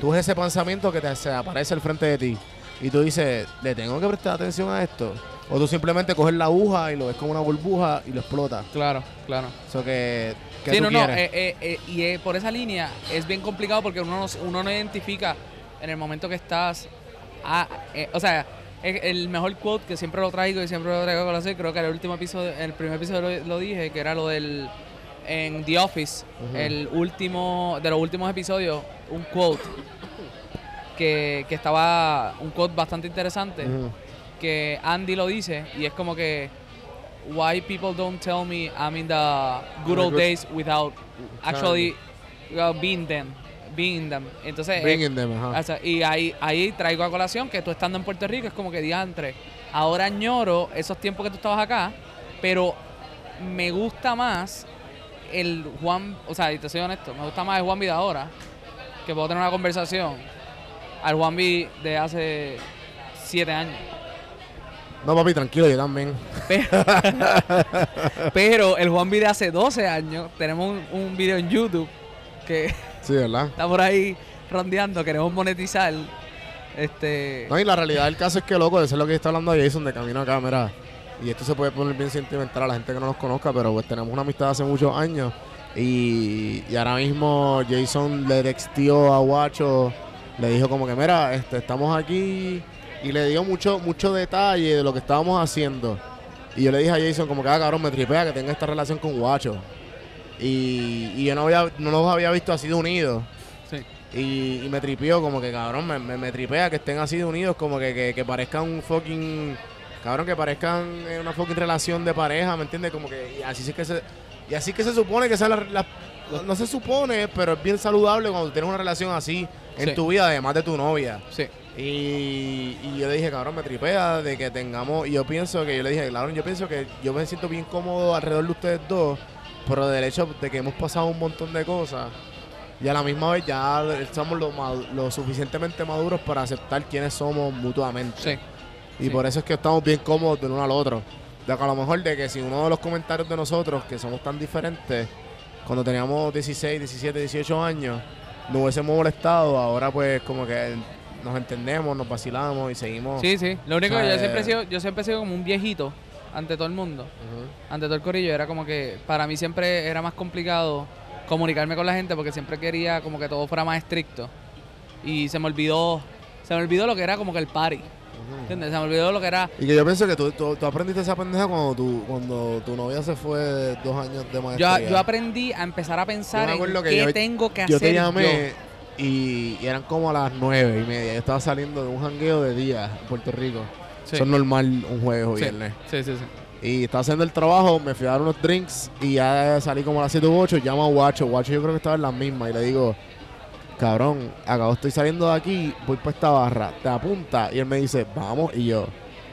tú ves ese pensamiento que te se aparece al frente de ti y tú dices, ¿le tengo que prestar atención a esto? O tú simplemente coges la aguja y lo ves como una burbuja y lo explotas. Claro, claro. Eso que, que Sí, tú no, no. quieres. eh, eh, eh, y eh, por esa línea es bien complicado porque uno no, uno no identifica en el momento que estás. ah, eh, o sea, el mejor quote que siempre lo traigo y siempre lo traigo a colación, creo que en el último episodio, en el primer episodio lo, lo dije, que era lo del. En The Office, Ujú. el último. De los últimos episodios, un quote. Que, que estaba. Un quote bastante interesante. Ujú. Que Andy lo dice y es como que why people don't tell me I'm in the good old days without actually uh, being them being them. Entonces eh, them, ajá. o sea, y ahí ahí traigo a colación que tú estando en Puerto Rico es como que diantre. Ahora añoro esos tiempos que tú estabas acá pero me gusta más el Juan o sea y te soy honesto me gusta más el Juan B de ahora que puedo tener una conversación al Juan B de hace siete años No, papi, tranquilo, yo también. pero, pero el Juan de hace 12 años, tenemos un, un video en YouTube que Sí, ¿verdad? está por ahí rondeando, queremos monetizar. Este, No, y la realidad del caso es que, loco, eso es lo que está hablando Jason de camino a cámara. Y esto se puede poner bien sentimental a la gente que no nos conozca, pero pues tenemos una amistad hace muchos años. Y, y ahora mismo Jason le textió a Guacho, le dijo como que, mira, este, estamos aquí. Y le dio mucho, mucho detalle de lo que estábamos haciendo. Y yo le dije a Jason como que, ah, cabrón, me tripea que tenga esta relación con Guacho. Y, y yo no, había, no los había visto así de unidos. sí, Y, y me tripió como que, cabrón, me, me, me tripea que estén así de unidos, como que, que, que parezcan un fucking... Cabrón, que parezcan eh, una fucking relación de pareja, ¿me entiendes? Como que y así sí que se... Y así que se supone que sea la... la- no, no se supone, pero es bien saludable cuando tienes una relación así en Sí. tu vida, además de tu novia. sí, Y, y yo le dije, cabrón, me tripea de que tengamos. Y yo pienso que, yo le dije, cabrón, yo pienso que yo me siento bien cómodo alrededor de ustedes dos, pero del hecho de que hemos pasado un montón de cosas. Y a la misma vez ya estamos lo, suficientemente maduros para aceptar quiénes somos mutuamente. sí, Y sí. por eso es que estamos bien cómodos del uno al otro. De que a lo mejor de que si uno de los comentarios de nosotros, que somos tan diferentes, cuando teníamos 16, 17, 18 años, nos hubiésemos molestado, ahora pues como que nos entendemos, nos vacilamos y seguimos. sí, sí. Lo único O sea, que yo siempre he eh, sido, yo siempre he sido como un viejito ante todo el mundo, ante todo el corillo. Era como que para mí siempre era más complicado comunicarme con la gente porque siempre quería como que todo fuera más estricto. Y se me olvidó, se me olvidó lo que era como que el party. ¿Entiendes? Se me olvidó lo que era Y que yo pienso que tú, tú, tú aprendiste esa pendeja cuando tu, cuando tu novia se fue de dos años de Yo, maestría. yo aprendí a empezar a pensar Yo en qué yo- tengo que yo hacer te llamé y, y eran como a las nueve y media. Yo estaba saliendo de un jangueo de día en Puerto Rico. Sí. Eso es normal un jueves o Sí. viernes. Sí, sí, sí. Y estaba haciendo el trabajo, me fui a dar unos drinks y ya salí como a las 7 u 8. Llamo a Guacho. Guacho yo creo que estaba en las mismas y le digo, cabrón, acabo estoy saliendo de aquí, voy para esta barra, te apunta. Y él me dice, vamos. Y yo,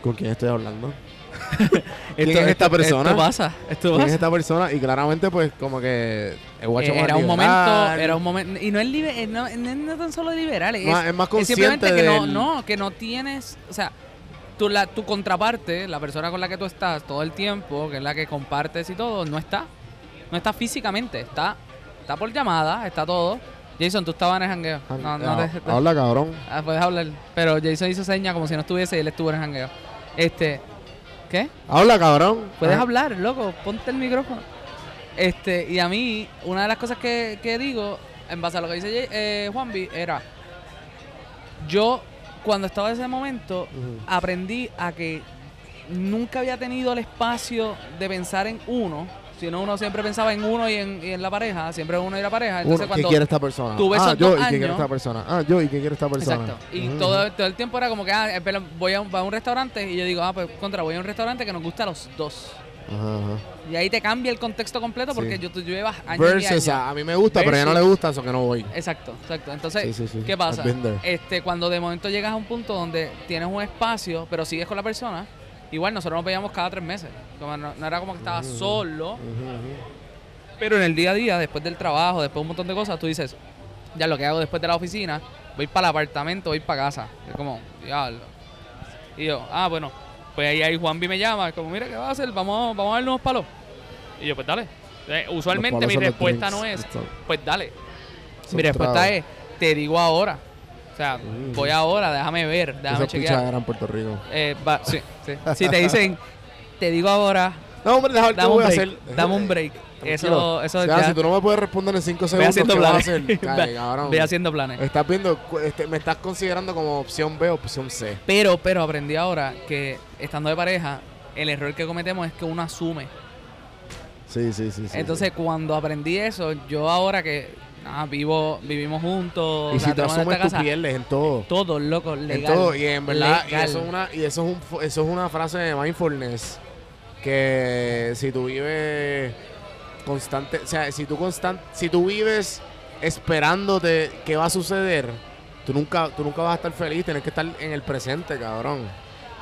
¿con quién estoy hablando? ¿Quién es esta persona? Esto pasa, esto ¿Quién es esta persona? Y claramente, pues, como que el Guacho Eh, era un momento, era un momento, y no es, libe- eh, no, no es tan solo liberal, es, Más- es más es simplemente consciente que no, del- no, que no tienes, o sea, tu, la, tu contraparte, la persona con la que tú estás todo el tiempo, que es la que compartes y todo, no está, no está físicamente, está está por llamada, está todo. Jason, tú estabas en el jangueo. No, no Ah, te- te- Habla, cabrón. Ah, puedes hablar. Pero Jason hizo seña como si no estuviese y él estuvo en el jangueo. Este, ¿qué? Habla, cabrón. Puedes Ah. hablar, loco, ponte el micrófono. Este, y a mí, una de las cosas que, que digo, en base a lo que dice eh, Juanvi, era, yo cuando estaba en ese momento, aprendí a que nunca había tenido el espacio de pensar en uno, sino uno siempre pensaba en uno y en, y en la pareja, siempre uno y la pareja. Entonces Uno, ¿Qué cuando quiere esta persona? tuve ah, yo, ¿y qué quiere años- esta persona? Ah, yo, ¿y qué quiere esta persona? Exacto. Y Ujú. todo, todo el tiempo era como que, ah, voy a, voy a un- restaurante y yo digo, ah, pues contra, voy a un restaurante que nos gusta a los dos. Ajá, ajá. Y ahí te cambia el contexto completo porque Sí. yo, tú llevas años y Versus, años. a, mí me gusta, pero a ella no le gusta, eso que no voy. Exacto, exacto. Entonces, Sí, sí, sí. ¿qué pasa? Este, cuando de momento llegas a un punto donde tienes un espacio, pero sigues con la persona, igual nosotros nos veíamos cada tres meses. Como no, no era como que estabas solo, pero en el día a día, después del trabajo, después de un montón de cosas, tú dices, ya lo que hago después de la oficina, voy para el apartamento, voy para casa. Es como, diablo. Y yo, ah, bueno, pues ahí, ahí Juanvi me llama, como, mira, ¿qué vas a hacer? Vamos, vamos a darnos unos palos. Y yo, pues dale. Eh, usualmente palos mi respuesta no es, pues dale. son Mi respuesta es, te digo ahora. O sea, Mm. voy ahora, déjame ver, déjame chequear. en Puerto Rico. Eh, va- sí, sí. Si te dicen, te digo ahora, No, hombre, déjame dame un break. hacer. Dame un break. Eso, Tranquilo. eso O sea, ya- si tú no me puedes responder en 5 Ve segundos, haciendo ¿qué vas a planes. hacer? Cabrón. Ve haciendo planes. Estás viendo, este, me estás considerando como opción B o opción C. Pero, pero aprendí ahora que estando de pareja, el error que cometemos es que uno asume. Sí, sí, sí. sí, Entonces, cuando aprendí eso, yo ahora que ah, vivo, vivimos juntos, y si te asumes, tú pierdes en todo. todo, loco, En legal. todo. Y en verdad, y eso es una, y eso es un, fo- eso es una frase de mindfulness que si tú vives constante, o sea, si tú constant, si tú vives esperándote qué va a suceder, tú nunca, tú nunca vas a estar feliz, tienes que estar en el presente, cabrón.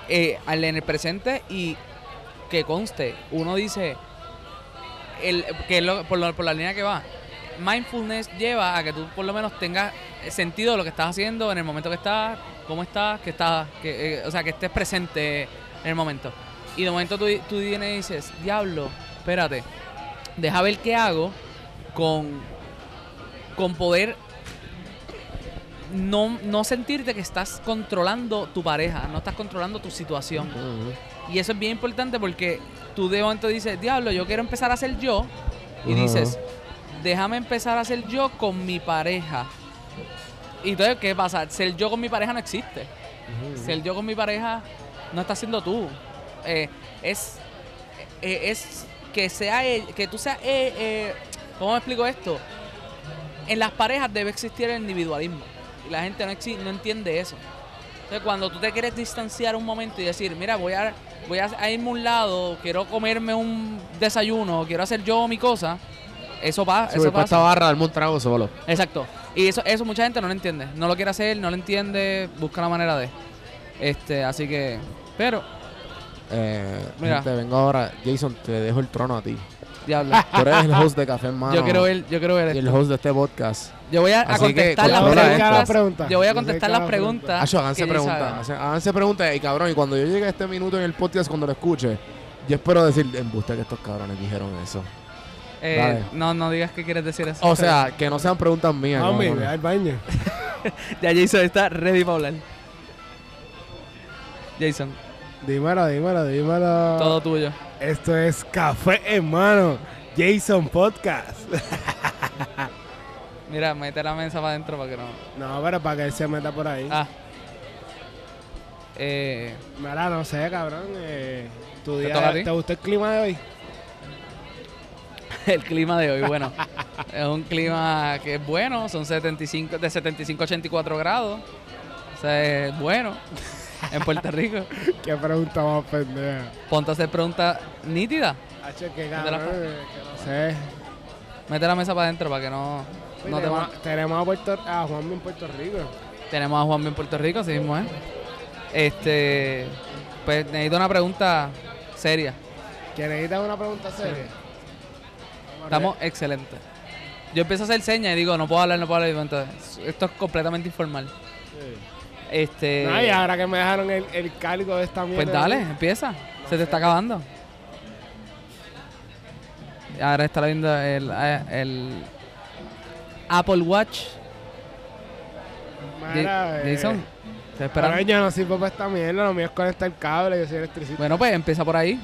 eh, en el presente y que conste, uno dice el, que lo- por, lo- por la línea que va. Mindfulness lleva a que tú por lo menos tengas sentido de lo que estás haciendo en el momento que estás, cómo estás, que estás, que, eh, o sea, que estés presente en el momento. Y de momento tú, tú vienes y dices, diablo, espérate, deja ver qué hago con, con poder no, no sentirte que estás controlando tu pareja, no estás controlando tu situación. Y eso es bien importante porque tú de momento dices, diablo, yo quiero empezar a ser yo. Y dices, déjame empezar a ser yo con mi pareja. Y entonces, ¿qué pasa? Ser yo con mi pareja no existe. Ser yo con mi pareja no está siendo tú. Eh, es, eh, es que sea él- que tú seas, eh, ¿cómo me explico esto? En las parejas debe existir el individualismo. Y la gente no, no entiende eso. Entonces, cuando tú te quieres distanciar un momento y decir, mira, voy a, voy a, a irme a un lado, quiero comerme un desayuno, quiero hacer yo mi cosa, eso, Sí, eso para esta pasa. barra, darme un trago solo. Exacto. Y eso, eso mucha gente no lo entiende. No lo quiere hacer, no lo entiende, busca la manera de. Este, así que. Pero, Eh, Mira. gente, vengo ahora. Jason, te dejo el trono a ti. diablo. Tú eres el host de Café en Mano. yo quiero ver, yo quiero ver Y el esto. host de este podcast. Yo voy a, contestar las preguntas. esto. pregunta. Yo voy a contestar las pregunta. preguntas. Hacho, háganse preguntas. Háganse preguntas. Y cabrón, y cuando yo llegue a este minuto en el podcast, cuando lo escuche, yo espero decir, embuste que estos cabrones dijeron eso. Eh, Dale. no, no digas que quieres decir eso. O sea, que no sean preguntas mías. Mami, cabrones. ve al baño. ya Jason está ready para hablar. Jason, Dímelo, dímelo, dímelo. todo tuyo. Esto es Café Hermano. Jason Podcast. Mira, mete la mesa para adentro para que no. No, pero para que él se meta por ahí. Ah. Eh, Mira, no sé, cabrón. Eh, ¿tu ¿Te día, ti? ¿Te gustó el clima de hoy? el clima de hoy, bueno, es un clima que es bueno, son 75, de 75 a 84 grados. O sea, es bueno en Puerto Rico. Qué pregunta más pendeja. Ponte a hacer preguntas nítidas. Hacho, cabrón. eh, que no sé. Mete la mesa para adentro para que no, no te tenemos, va- tenemos a, Puerto, a Juan en Puerto Rico. Tenemos a Juan en Puerto Rico, así mismo es. Este, pues necesito una pregunta seria. ¿Que necesitas una pregunta seria? Estamos excelentes. Yo empiezo a hacer señas y digo, no puedo hablar, no puedo hablar. Entonces, esto es completamente informal. Este, No, y ahora que me dejaron el, el cargo de esta mierda. pues dale, empieza. Se te está acabando. Ahora está viendo el, el Apple Watch. Mira, Ja- eh, Jason, estoy yo no sirvo para esta mierda, lo mío es conectar el cable, yo soy electricista. Bueno, pues empieza por ahí.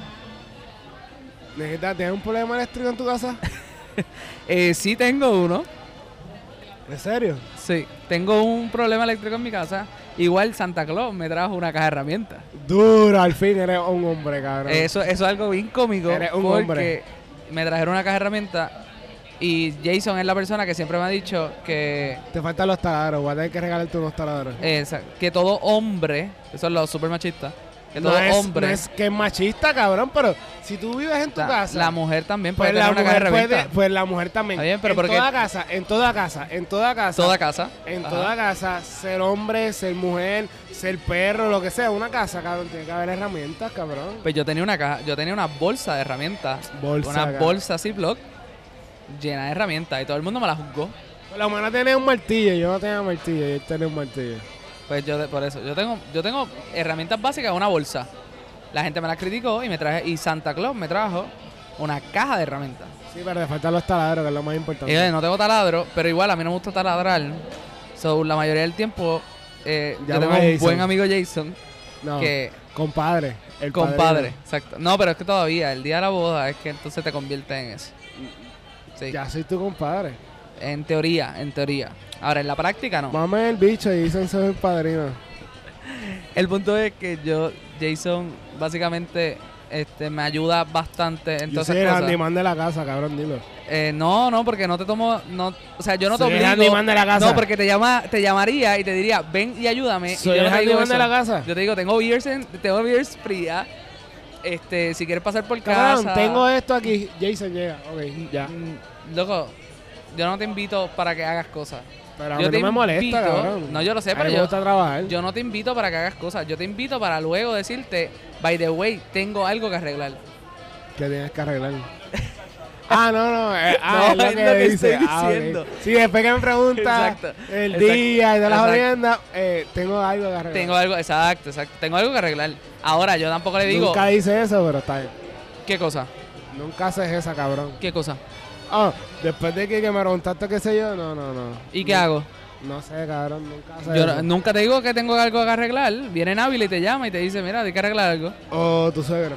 Necesitas, ¿tienes un problema eléctrico en tu casa? Eh, sí tengo uno. ¿En serio? Sí, tengo un problema eléctrico en mi casa. Igual Santa Claus me trajo una caja de herramientas. Duro, al fin eres un hombre, cabrón. Eso, eso es algo bien cómico. Eres un porque hombre. me trajeron una caja de herramientas y Jason es la persona que siempre me ha dicho que, Te faltan los taladros, voy a tener que regalarte unos taladros. esa- que todo hombre, eso es lo super machista, que no todo es, hombre, no es que es machista, cabrón, pero si tú vives en tu la, casa, la mujer también puede pues tener la, una mujer puede, pues la mujer también. Está bien, pero en porque- toda casa, en toda casa, en toda casa, Toda casa. en Ajá. toda casa, ser hombre, ser mujer, ser perro, lo que sea, una casa, cabrón, tiene que haber herramientas, cabrón. Pues yo tenía una caja, yo tenía una bolsa de herramientas, Bolsa, una cabrón. bolsa Ziploc llena de herramientas y todo el mundo me la juzgó. La humana tenía un martillo, yo no tenía martillo, yo tenía un martillo. Pues yo por eso, yo tengo, yo tengo herramientas básicas una bolsa. La gente me las criticó y me traje, y Santa Claus me trajo una caja de herramientas. Sí, pero te faltan los taladros, que es lo más importante. Y yo no tengo taladro, pero igual a mí no me gusta taladrar. So, la mayoría del tiempo, eh, yo tengo un buen amigo Jason no, que compadre. El compadre, exacto. No, pero es que todavía, el día de la boda es que entonces te convierte en eso. Sí. Ya soy tu compadre. En teoría, en teoría. Ahora, en la práctica no. Mame el bicho y dicen soy el padrino. El punto es que yo, Jason, básicamente este, me ayuda bastante en Yo todas soy esas el cosas. handyman de la casa, cabrón, dilo. Eh, no, no, porque no te tomo, no, o sea, yo no te Soy el obligo. handyman de la casa. No, porque te llama, te llamaría y te diría, ven y ayúdame. Soy y yo el no te digo handyman de eso. la casa. Yo te digo, tengo beers, en, tengo beers fría. Este, si quieres pasar por Cabrón, casa. tengo esto aquí. Jason llega. Ok, ya. Mm, Loco, yo no te invito para que hagas cosas. Pero a yo mí te no me molesta, invito- cabrón. No, yo lo sé, pero yo, gusta trabajar. yo no te invito para que hagas cosas. Yo te invito para luego decirte, by the way, tengo algo que arreglar. Que tienes que arreglar. ah, no, no. eh, ah, No, es lo es que, lo que dice. estoy Ah. Sí, después que me pregunta Exacto, el exacto, día y de las exacto. jodiendas, eh, tengo algo que arreglar. Tengo algo, exacto, exacto. Tengo algo que arreglar. Ahora, yo tampoco le digo, Nunca dice eso, pero está bien. ¿qué cosa? Nunca haces esa, cabrón. ¿Qué cosa? Ah, después de que, que me preguntaste qué sé yo, no, no, no. ¿Y qué No- hago? No sé, cabrón, nunca haces Yo eso. nunca te digo que tengo algo que arreglar. Viene Nabil y te llama y te dice, mira, hay que arreglar algo. O tu suegro.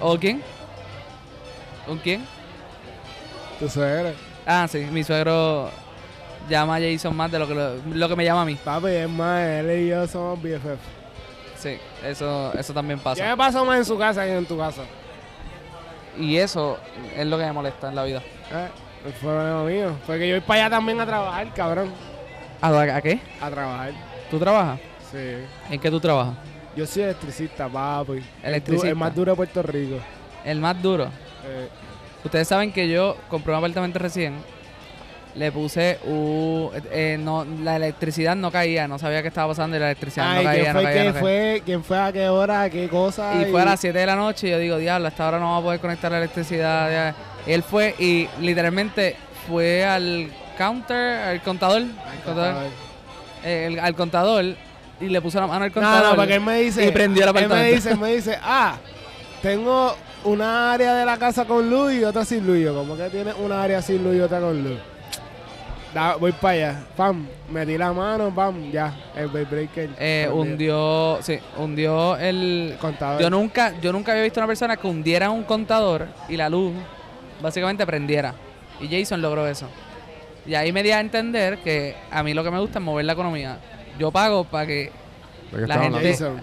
¿O quién? ¿Un quién? Tu suegro. Ah, sí, mi suegro llama a Jason más de lo que, lo, lo que me llama a mí. Papi, es más, él y yo somos BFF. Sí, eso, eso también ¿Qué pasa. me pasa más en su casa que en tu casa? Y eso es lo que me molesta en la vida. Eh, el problema mío. Porque yo voy para allá también a trabajar, cabrón. ¿A, a qué? A trabajar. ¿Tú trabajas? Sí. ¿En qué tú trabajas? Yo soy electricista, papi. Electricista. El más duro de Puerto Rico. El más duro. Eh, Ustedes saben que yo compré un apartamento recién. Le puse un... eh, no, la electricidad no caía. No sabía qué estaba pasando y la electricidad Ay, no caía, ¿quién no fue, caía, quién no caía. fue, quién fue a qué hora, qué cosa? Y fue a las 7 de la noche y yo digo, diablo, hasta ahora no vamos a poder conectar la electricidad. ya". Él fue y literalmente fue al counter, al contador, Ay, contador, contador. eh, el- al contador y le puso la mano al No, contador. no, porque él me dice. y prendió el Él me dice, me dice, ah, tengo una área de la casa con luz y otra sin luz. Yo, ¿cómo que tiene una área sin luz y otra con luz? Da- voy para allá, pam, metí la mano, pam, ya, el break breaker. Eh, hundió, sí, hundió el... El contador. Yo nunca, yo nunca había visto una persona que hundiera un contador y la luz básicamente prendiera. Y Jason logró eso. Y ahí me di a entender que a mí lo que me gusta es mover la economía. Yo pago para que ¿De qué La gente- hablando?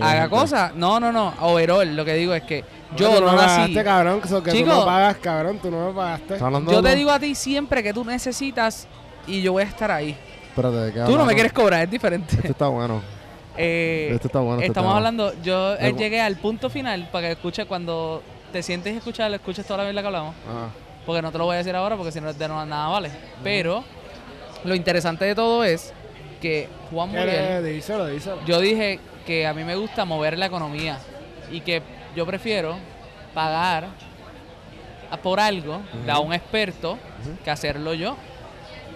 Haga cosas. No, no, no. Overall, lo que digo es que yo tú no me nací. pagaste, cabrón, que, eso que tú Chico. no pagas, cabrón, tú no me pagaste. ¿Estás hablando Yo te digo a ti siempre que tú necesitas y yo voy a estar ahí. Espérate, ¿de qué Tú no me quieres cobrar, es diferente. Este está bueno. Eh, Este está bueno. este estamos tema. hablando, yo eh, llegué al punto final para que escuches cuando te sientes y escuchas, escuches toda la vida que hablamos. Ah, Porque no te lo voy a decir ahora porque si no de no- nada vale. Pero lo interesante de todo es que Juan Muriel, díselo, díselo. yo dije que a mí me gusta mover la economía y que yo prefiero pagar a- por algo a un experto que hacerlo yo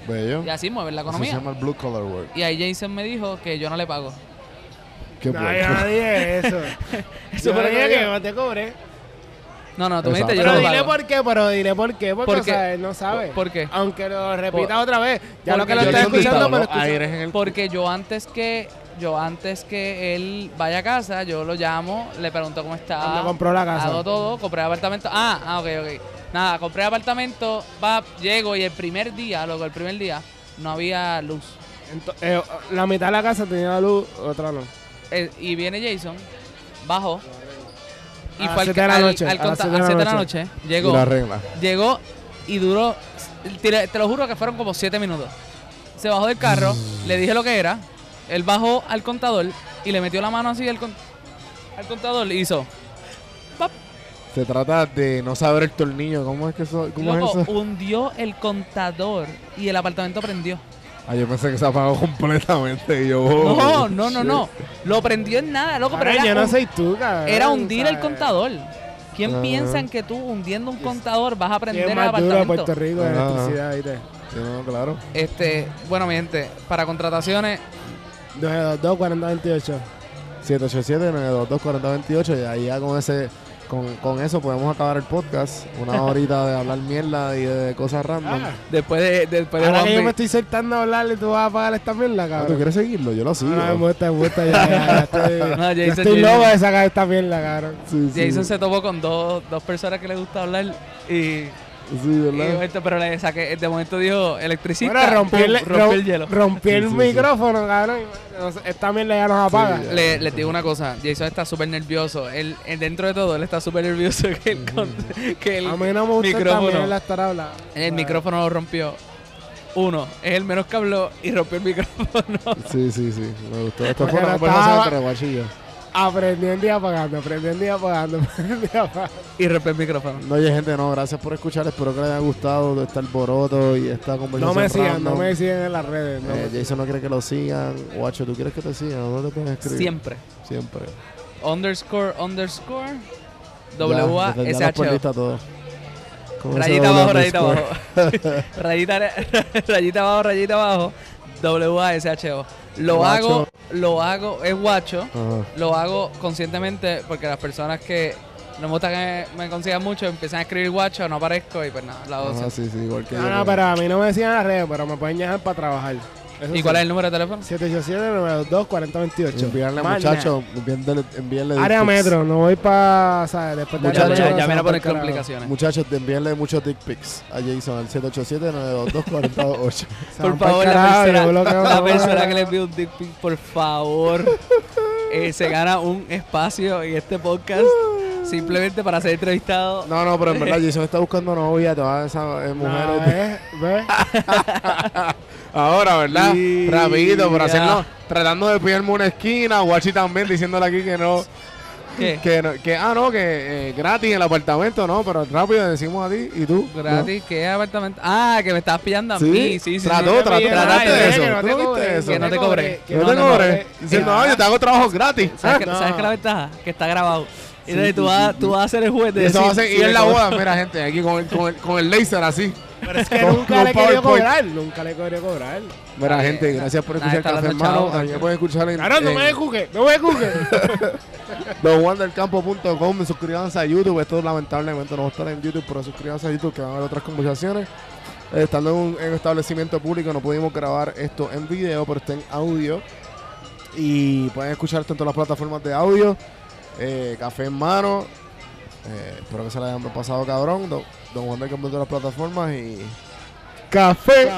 bello. y así mover la Eso se economía. llama el blue collar work. Y ahí Jason me dijo que yo no le pago. Qué No, yo no dije eso. Eso yo dije me que no te cobré. No, no, tú me dijiste yo Pero lo dile pago. por qué, pero dile por qué, porque ¿Por o qué? sea, él no sabe. ¿Por qué? Aunque lo repita Por- otra vez, ya lo que lo yo está tengo escuchando, pero escucha- Porque yo antes que yo antes que él vaya a casa, yo lo llamo, le pregunto cómo está. Cuando compró la casa. Hago todo, compré apartamento. Ah, ah, ok, ok. Nada, compré apartamento, va, llego y el primer día, luego el primer día, no había luz. Ento- eh, la mitad de la casa tenía luz, otra no. Eh, y viene Jason, bajó. Y A las fue al, siete de la al- noche, al a las conta- siete de a la de la noche. Llegó. la regla. Llegó y duró, te, te lo juro que fueron como siete minutos. Se bajó del carro, le dije lo que era, él bajó al contador y le metió la mano así al, con- al contador y hizo. ¡pap! Se trata de no saber el tornillo. ¿Cómo es que eso? ¿Cómo Loco, es eso? hundió el contador y el apartamento prendió. Ah, yo pensé que se apagó completamente. Y yo, oh, No, no, no, no. Lo prendió en nada, loco, pero Ahora, era, yo no un- soy tú, cabrón. era hundir el contador. ¿Quién piensa en que tú hundiendo un contador vas a ¿Quién prender es el apartamento? Puerto Rico electricidad, ¿viste? Sí, no, claro. Este, bueno, mi gente, para contrataciones, 222 4028 787-922-4028 y ahí ya con ese con, con eso podemos acabar el podcast. Una horita de hablar mierda y de cosas random. Ah, después de, después de ahora que yo Juanpi- me estoy soltando a hablarle, tú vas a pagar esta mierda, Ah, ¿Tú cabrón. quieres seguirlo? Yo lo sigo. No, me gusta, me gusta, ya, ya, ya estoy, No, ya Jason, estoy Jason. loco de sacar esta mierda, cabrón. Sí, sí. Jason se topó con dos, dos personas que le gusta hablar y, Sí, ¿verdad? esto, pero le saqué, de momento dijo electricista, Bueno, rompí el, rompió rom- el hielo. rompí el Sí, sí, sí. micrófono, cabrón. Esta mierda ya nos apaga. ya. Le, les digo una cosa, Jason está súper nervioso. Él, él, dentro de todo, él está súper nervioso que el, que el a mí no me gusta micrófono, mierda estar hablando. el micrófono lo rompió. Uno, es el menos que habló y rompió el micrófono. Sí, sí, sí. Me gustó. Esto fue una conversación entre guachillos. Aprendiendo y apagando, aprendiendo y apagando, aprendiendo y apagando. y rompió el micrófono. No, oye, gente, no, gracias por escuchar. Espero que les haya gustado de este alboroto y esta conversación. No me sigan, random. no me sigan en las redes. No Eh, Jason no quiere que lo sigan. Guacho, ¿tú quieres que te sigan? ¿Dónde te pueden escribir? Siempre. Siempre. Underscore, underscore, Ya, W-A, desde ya los por S-H-O. lista todo. Con ese Rayita abajo, rayita abajo. rayita, rayita abajo, rayita abajo. W-A-S-H-O. Lo Guacho. hago, lo hago, es guacho. Ajá. Lo hago conscientemente porque las personas que no me gusta que me, me consigan mucho empiezan a escribir guacho, no aparezco y pues nada, la hago Ajá, siempre. sí, sí, igual que yo. No, no, pero a mí no me en las redes, pero me pueden llamar para trabajar. Eso ¿Y sí. cuál es el número de teléfono? 787-922-4028. Enviarle, muchachos, enviarle, enviarle. Área metro, no voy para, ¿sabes? Después de Ya, área ya, metro, ya me va a poner complicaciones. Muchachos, de enviarle muchos dick pics a Jason al 787-922-4028. Se Por favor, la persona, la persona que le envíe un dick pic, por favor, eh, se gana un espacio en este podcast simplemente para ser entrevistado. No, no, pero en verdad Jason está buscando novia, todas esas eh, No, mujeres. ¿ves? ¿Ves? Ahora, ¿verdad? Sí, Rapidito, por ya. hacerlo, tratando de pillarme una esquina, Guachi también diciéndole aquí que no, ¿Qué? que, no- que ah, no, que eh, gratis el apartamento, no, pero rápido decimos a ti y tú. Gratis, ¿qué apartamento? Ah, que me estabas pillando a ¿Sí? mí. Sí, sí, Trató, sí. trató, Te trataste de que eso. no ¿Tú te no viste cobré, eso? Que no te cobré. Que no, No, te no, no, cobré. Diciendo, no, yo te hago trabajos gratis. ¿Sabes, qué, No. ¿Sabes qué es la ventaja? Que está grabado. Y entonces Sí, tú, sí, vas, sí, tú vas a ser el juez de Y eso va a ser, y en la boda, mira gente, aquí con el, con el, con el laser así. Pero es que Con- nunca con le quería cobrar. Nunca le quería cobrar. Mira Ay, gente, gracias por escuchar Café Hermano. tranquilo. pueden escuchar en, Claro, no me cuque, no me cuque. donwandercampo.com, suscríbanse a YouTube, esto lamentablemente no va a estar en YouTube, pero suscríbanse a YouTube que van a ver otras conversaciones. Estando en un, en un establecimiento público no pudimos grabar esto en video, pero está en audio. Y pueden escuchar esto en todas las plataformas de audio. Eh, Café en mano. Eh, espero que se la hayan pasado cabrón. Don, Don Wander Campo en todas las plataformas y... Café.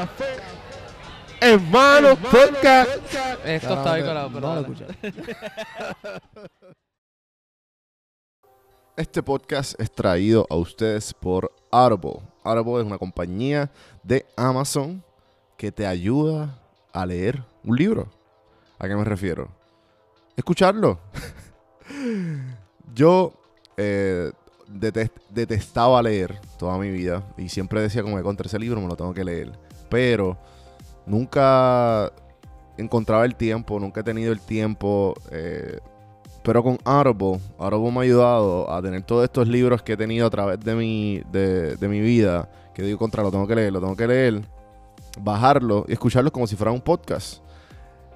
Hermano, podcast. Esto está ahí Claramente colado, pero no lo. Este podcast es traído a ustedes por Audible. Audible es una compañía de Amazon que te ayuda a leer un libro. ¿A qué me refiero? Escucharlo. Yo eh, detest- detestaba leer toda mi vida y siempre decía como que contra ese libro me lo tengo que leer. Pero nunca encontraba el tiempo, nunca he tenido el tiempo. eh, pero con Audible, Audible me ha ayudado a tener todos estos libros que he tenido a través de mi, de, de mi vida. Que digo, contra, lo tengo que leer, lo tengo que leer. Bajarlo y escucharlo como si fuera un podcast.